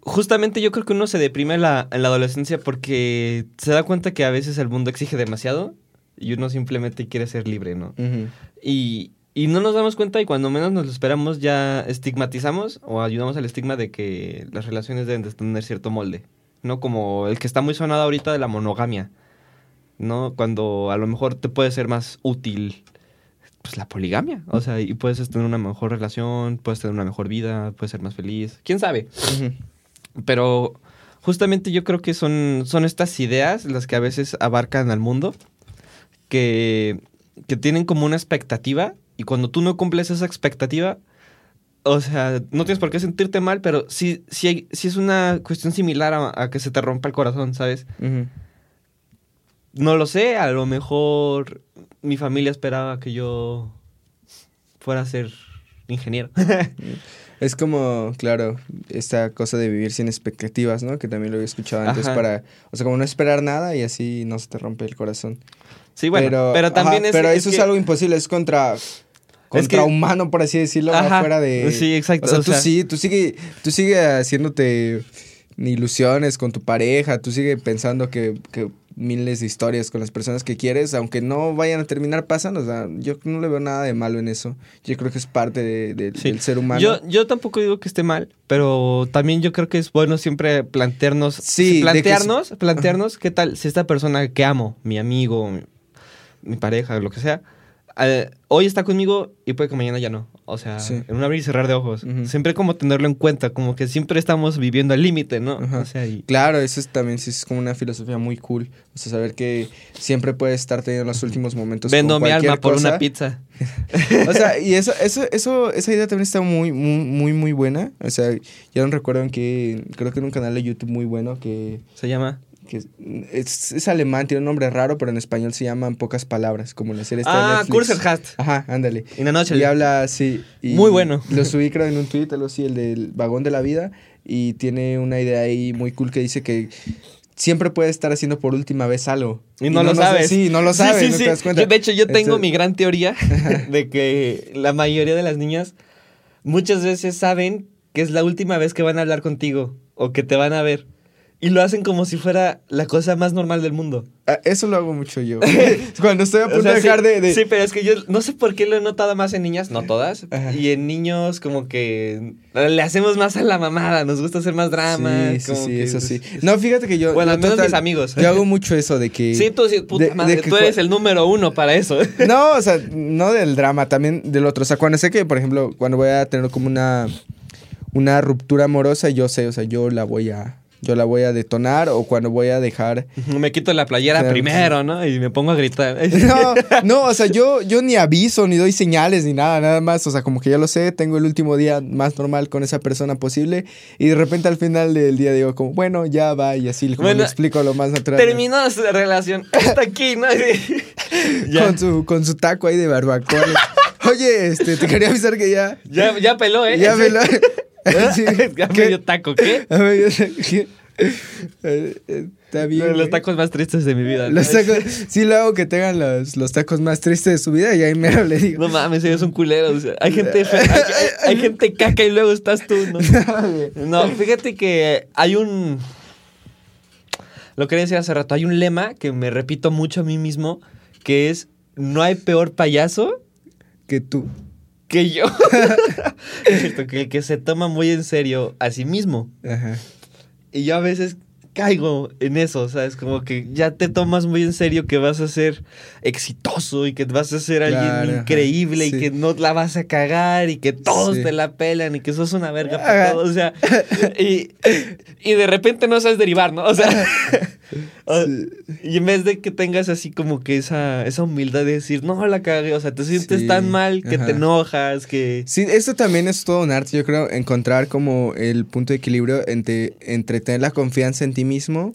justamente yo creo que uno se deprime en la, en la adolescencia porque se da cuenta que a veces el mundo exige demasiado y uno simplemente quiere ser libre, ¿no? Y, y no nos damos cuenta y cuando menos nos lo esperamos ya estigmatizamos o ayudamos al estigma de que las relaciones deben de tener cierto molde, ¿no? Como el que está muy sonado ahorita de la monogamia, ¿no? Cuando a lo mejor te puede ser más útil pues la poligamia, o sea, y puedes tener una mejor relación, puedes tener una mejor vida, puedes ser más feliz, quién sabe. Pero justamente yo creo que son, son estas ideas las que a veces abarcan al mundo, que, que tienen como una expectativa, y cuando tú no cumples esa expectativa, o sea, no tienes por qué sentirte mal, pero sí, sí, hay- sí es una cuestión similar a, a que se te rompa el corazón, ¿sabes? No lo sé, a lo mejor mi familia esperaba que yo fuera a ser ingeniero. [LAUGHS] Es como, claro, esta cosa de vivir sin expectativas, ¿no? Que también lo había escuchado antes Ajá. para, o sea, como no esperar nada y así no se te rompe el corazón. Sí, bueno, pero, también es Pero es eso que- es algo imposible, es contra... que- Contra humano, por así decirlo, Ajá, afuera de... sí, exacto, O sea, o tú sea- sí, tú sigue, tú sigue haciéndote ilusiones con tu pareja, tú sigue pensando que, que miles de historias con las personas que quieres, aunque no vayan a terminar pasando, o sea, yo no le veo nada de malo en eso. Yo creo que es parte de- de- Sí. del ser humano. Yo, yo tampoco digo que esté mal, pero también yo creo que es bueno siempre plantearnos, Sí, que plantearnos, plantearnos qué tal si esta persona que amo, mi amigo, mi, pareja, lo que sea, eh, hoy está conmigo y puede que mañana ya no. O sea, Sí. en un abrir y cerrar de ojos. Siempre como tenerlo en cuenta, como que siempre estamos viviendo al límite, ¿no? Ajá. O sea, y, Claro, eso es también sí es como una filosofía muy cool. O sea, saber que siempre puedes estar teniendo los últimos momentos. vendo mi alma por cosa. una pizza. [LAUGHS] O sea, y eso, eso, eso, esa idea también está muy, muy, muy, muy buena. O sea, ya no recuerdo en qué, creo que en un canal de YouTube muy bueno que, ¿Se llama? Que es, es, alemán, tiene un nombre raro, pero en español se llaman pocas palabras, como la serie esta de Ah, Netflix. Kurzerhast. Ajá, ándale. En la noche. Y habla así. y Muy bueno. Lo subí creo en un tweet, algo así, el del vagón de la vida. Y tiene una idea ahí muy cool que dice que siempre puede estar haciendo por última vez algo. Y no lo nos- sabes. Sí, no lo Sí, sabes, sí, no sí. te das cuenta. Yo, de hecho, yo tengo mi gran teoría [LAUGHS] [LAUGHS] de que la mayoría de las niñas muchas veces saben que es la última vez que van a hablar contigo o que te van a ver. Y lo hacen como si fuera la cosa más normal del mundo. Ah, Eso lo hago mucho yo. [LAUGHS] [LAUGHS] Cuando estoy a O punto sea, de sí, dejar de... de- Sí, pero es que yo no sé por qué lo he notado más en niñas, no todas. Ajá. Y en niños como que le hacemos más a la mamada, nos gusta hacer más drama. Sí, sí, como sí, que- eso sí. No, fíjate que yo... Bueno, al menos mis amigos. Yo hago mucho eso de que... Sí, tú sí, puta de- madre, de que tú eres el número uno para eso. [LAUGHS] No, o sea, no del drama, también del otro. O sea, cuando sé que, por ejemplo, cuando voy a tener como una, una ruptura amorosa, yo sé, o sea, yo la voy a, yo la voy a detonar o cuando voy a dejar... Me quito la playera Claro, primero, ¿no? Y me pongo a gritar. [LAUGHS] [LAUGHS] No, no, o sea, yo, yo ni aviso, ni doy señales, ni nada, nada más. O sea, como que ya lo sé, tengo el último día más normal con esa persona posible. Y de repente al final del día digo como, bueno, ya va, y así como Bueno, le explico lo más natural. Terminó su relación. [LAUGHS] Hasta aquí, ¿no? Con su, con su taco ahí de barbacoa. Oye, este, te quería avisar que ya... ya, ya peló, ¿eh? Ya me lo... [LAUGHS] Sí, [LAUGHS] ya ¿qué? me dio taco, ¿qué? [LAUGHS] A. Eh, eh, Está bien. Los tacos más tristes de mi vida. ¿no? Los tacos. Sí, lo hago que tengan los, los tacos más tristes de su vida y ahí mero le digo. No mames, eres un culero. o sea, hay gente hay- hay gente caca y luego estás tú, ¿no? No, fíjate que hay un. Lo quería decir hace rato. Hay un lema que me repito mucho a mí mismo: que es: No hay peor payaso que tú. Que yo. [LAUGHS] Es cierto, que el que se toma muy en serio a sí mismo. Ajá. Y yo a veces caigo en eso, ¿sabes? Como que ya te tomas muy en serio que vas a ser exitoso y que vas a ser alguien Claro, ajá, increíble sí. y que no la vas a cagar y que todos Sí. te la pelan y que sos una verga Ajá. para todo, o sea, y, y de repente no sabes derivar, ¿no? O sea, [LAUGHS] o- Sí. y en vez de que tengas así como que esa, esa humildad de decir, no, la cagué, o sea, te sientes Sí, tan mal que ajá. te enojas, que... Sí, esto también es todo un arte, yo creo, encontrar como el punto de equilibrio entre, entre tener la confianza en ti mismo.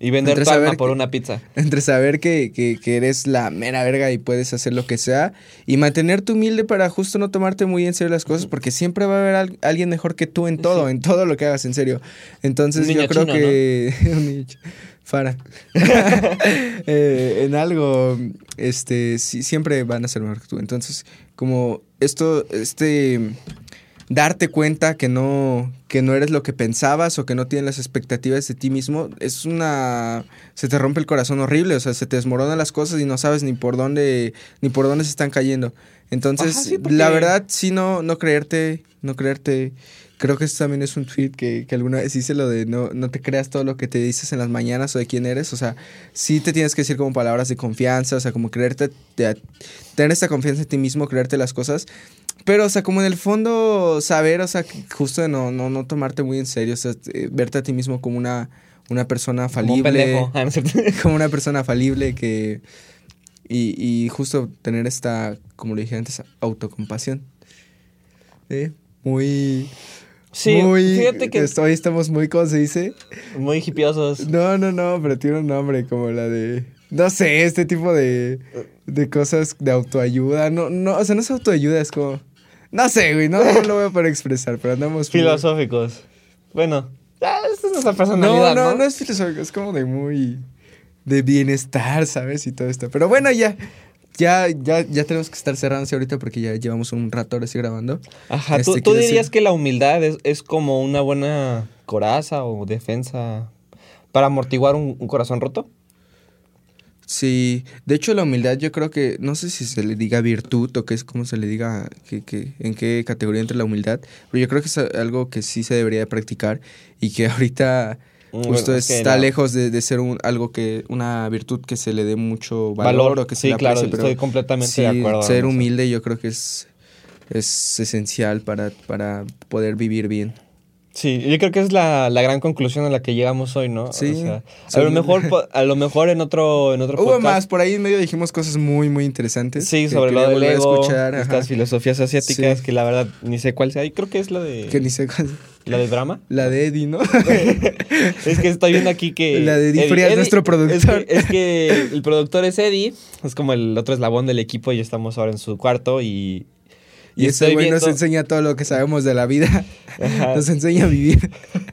Y vender tu alma por que- una pizza. [LAUGHS] entre saber que, que, que eres la mera verga y puedes hacer lo que sea, y mantenerte humilde para justo no tomarte muy en serio las cosas, porque siempre va a haber al- alguien mejor que tú en todo, en todo lo que hagas, en serio. Entonces Un niño yo creo chino, que... [LAUGHS] un niño chi- Fara. [LAUGHS] Eh, en algo, este, sí, siempre van a ser mejor que tú. Entonces, como esto, este, darte cuenta que no, que no eres lo que pensabas o que no tienes las expectativas de ti mismo, es una, se te rompe el corazón horrible, o sea, se te desmoronan las cosas y no sabes ni por dónde, ni por dónde se están cayendo. Entonces, Ajá, sí, porque- la verdad, sí, no, no creerte, no creerte. Creo que esto también es un tweet que, que alguna vez hice lo de no, no te creas todo lo que te dices en las mañanas o de quién eres. O sea, sí te tienes que decir como palabras de confianza, o sea, como creerte, te- tener esta confianza en ti mismo, creerte las cosas. Pero, o sea, como en el fondo, saber, o sea, justo de no, no, no tomarte muy en serio, o sea, verte a ti mismo como una, una persona Como un falible. Ah, [LAUGHS] como una persona falible que... Y, y justo tener esta, como le dije antes, autocompasión. Muy... Sí, muy, fíjate que Hoy estamos muy, ¿cómo se dice? muy hipiosos. No, no, no, pero tiene un nombre como la de... No sé, este tipo de, de cosas de autoayuda. No, no, o sea, no es autoayuda, es como... No sé, güey, no, no lo voy a poder expresar, pero andamos... muy- Filosóficos. Bueno, esta es nuestra No, personalidad, no, ¿no? no, es filosófico, es como de muy... De bienestar, ¿sabes? Y todo esto. Pero bueno, ya... Ya, ya, ya tenemos que estar cerrándose ahorita porque ya llevamos un rato ahora sí grabando. Ajá, ¿tú, Este, tú quiero dirías decir- que la humildad es, es como una buena coraza o defensa para amortiguar un, un corazón roto? Sí, de hecho la humildad yo creo que, no sé si se le diga virtud o qué es como se le diga, que, que- en qué categoría entra la humildad, pero yo creo que es algo que sí se debería de practicar y que [LAUGHS] ahorita Mm, justo bueno, es que está la- lejos de, de ser un, algo que, una virtud que se le dé mucho valor, Valor, o que se sí, le claro, aprecie, pero estoy completamente sí, de acuerdo. ser humilde yo creo que es, es esencial para, para poder vivir bien. Sí, yo creo que es la, la gran conclusión a la que llegamos hoy, ¿no? Sí. O sea, a lo mejor a lo mejor en otro en otro Hubo podcast- más, por ahí en medio dijimos cosas muy, muy interesantes. Sí, sobre lo del ego, escuchar, ajá. estas filosofías asiáticas Sí. que la verdad ni sé cuál sea. Y creo que es la de Que ni sé cuál- la de drama. La de Eddie, ¿no? [LAUGHS] Es que estoy viendo aquí que La de Eddie Frías, nuestro productor. Es que, es que el productor es Eddie, es como el otro eslabón del equipo y estamos ahora en su cuarto y Y ese estoy güey nos enseña todo lo que sabemos de la vida. Ajá. Nos enseña a vivir.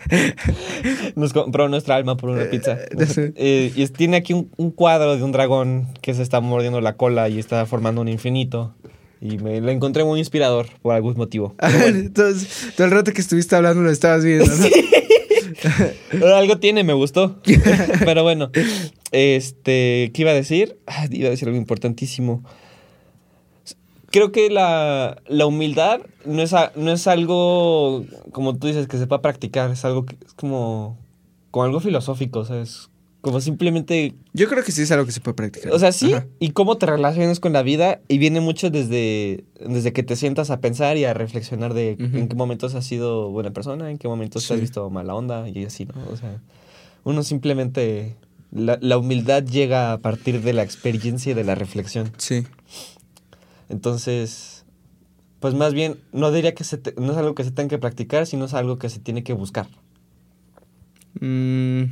[LAUGHS] Nos compró nuestra alma por una pizza. sé. Eh, y tiene aquí un, un cuadro de un dragón que se está mordiendo la cola y está formando un infinito. Y me lo encontré muy inspirador por algún motivo. Entonces, todo el rato que estuviste hablando lo estabas viendo, ¿no? [LAUGHS] Pero algo tiene, me gustó. [LAUGHS] Pero bueno, este, ¿qué iba a decir? Ah, iba a decir algo importantísimo. Creo que la, la humildad no es, a- no es algo, como tú dices, que se pueda practicar. Es algo que es como, como algo filosófico, ¿sabes? Como simplemente Yo creo que sí es algo que se puede practicar. O sea, sí, Ajá. y cómo te relacionas con la vida y viene mucho desde, desde que te sientas a pensar y a reflexionar de en qué momentos has sido buena persona, en qué momentos te has visto mala onda y así, ¿no? O sea, uno simplemente... La, la humildad llega a partir de la experiencia y de la reflexión. Sí. Entonces, pues más bien, no diría que se te- no es algo que se tenga que practicar, sino es algo que se tiene que buscar. Mm,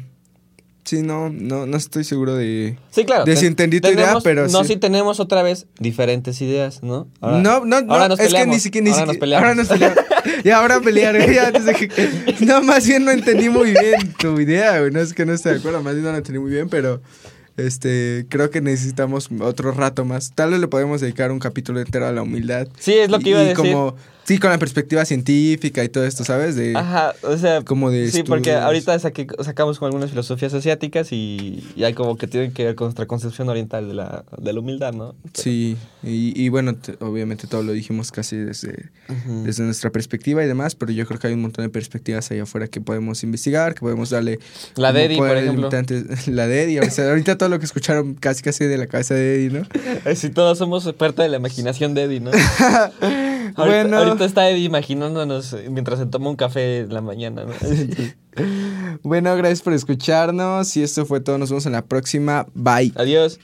sí, no, no, no estoy seguro de... Sí, claro. De ten- si entendí tu idea, pero No, sí. sí tenemos otra vez diferentes ideas, ¿no? Ahora- no, no, no, ahora nos es que ni siquiera, ni ahora nos siquiera- ahora nos peleamos. [LAUGHS] Y ahora pelear, güey, ya, desde que- no, más bien no entendí muy bien tu idea, güey, no es que no esté de acuerdo, más bien no la entendí muy bien, pero, este, creo que necesitamos otro rato más, tal vez le podemos dedicar un capítulo entero a la humildad. Sí, es lo que iba a Y decir. como, sí, con la perspectiva científica y todo esto, ¿sabes? De, Ajá, o sea, como de sí, porque ahorita saqué- sacamos con algunas filosofías asiáticas y, y hay como que tienen que ver con nuestra concepción oriental de la, de la humildad, ¿no? Sí, y, y bueno, te- obviamente todo lo dijimos casi desde, desde nuestra perspectiva y demás, pero yo creo que hay un montón de perspectivas allá afuera que podemos investigar, que podemos darle... La de Eddie, por ejemplo. [LAUGHS] La de Eddie, o sea, ahorita todo lo que escucharon casi casi de la cabeza de Eddie, ¿no? [LAUGHS] Eh, Si todos somos parte de la imaginación de Eddie, ¿no? [LAUGHS] ahorita, Bueno. ahorita está imaginándonos mientras se toma un café en la mañana, ¿no? [LAUGHS] Bueno, gracias por escucharnos y esto fue todo, nos vemos en la próxima, bye. Adiós.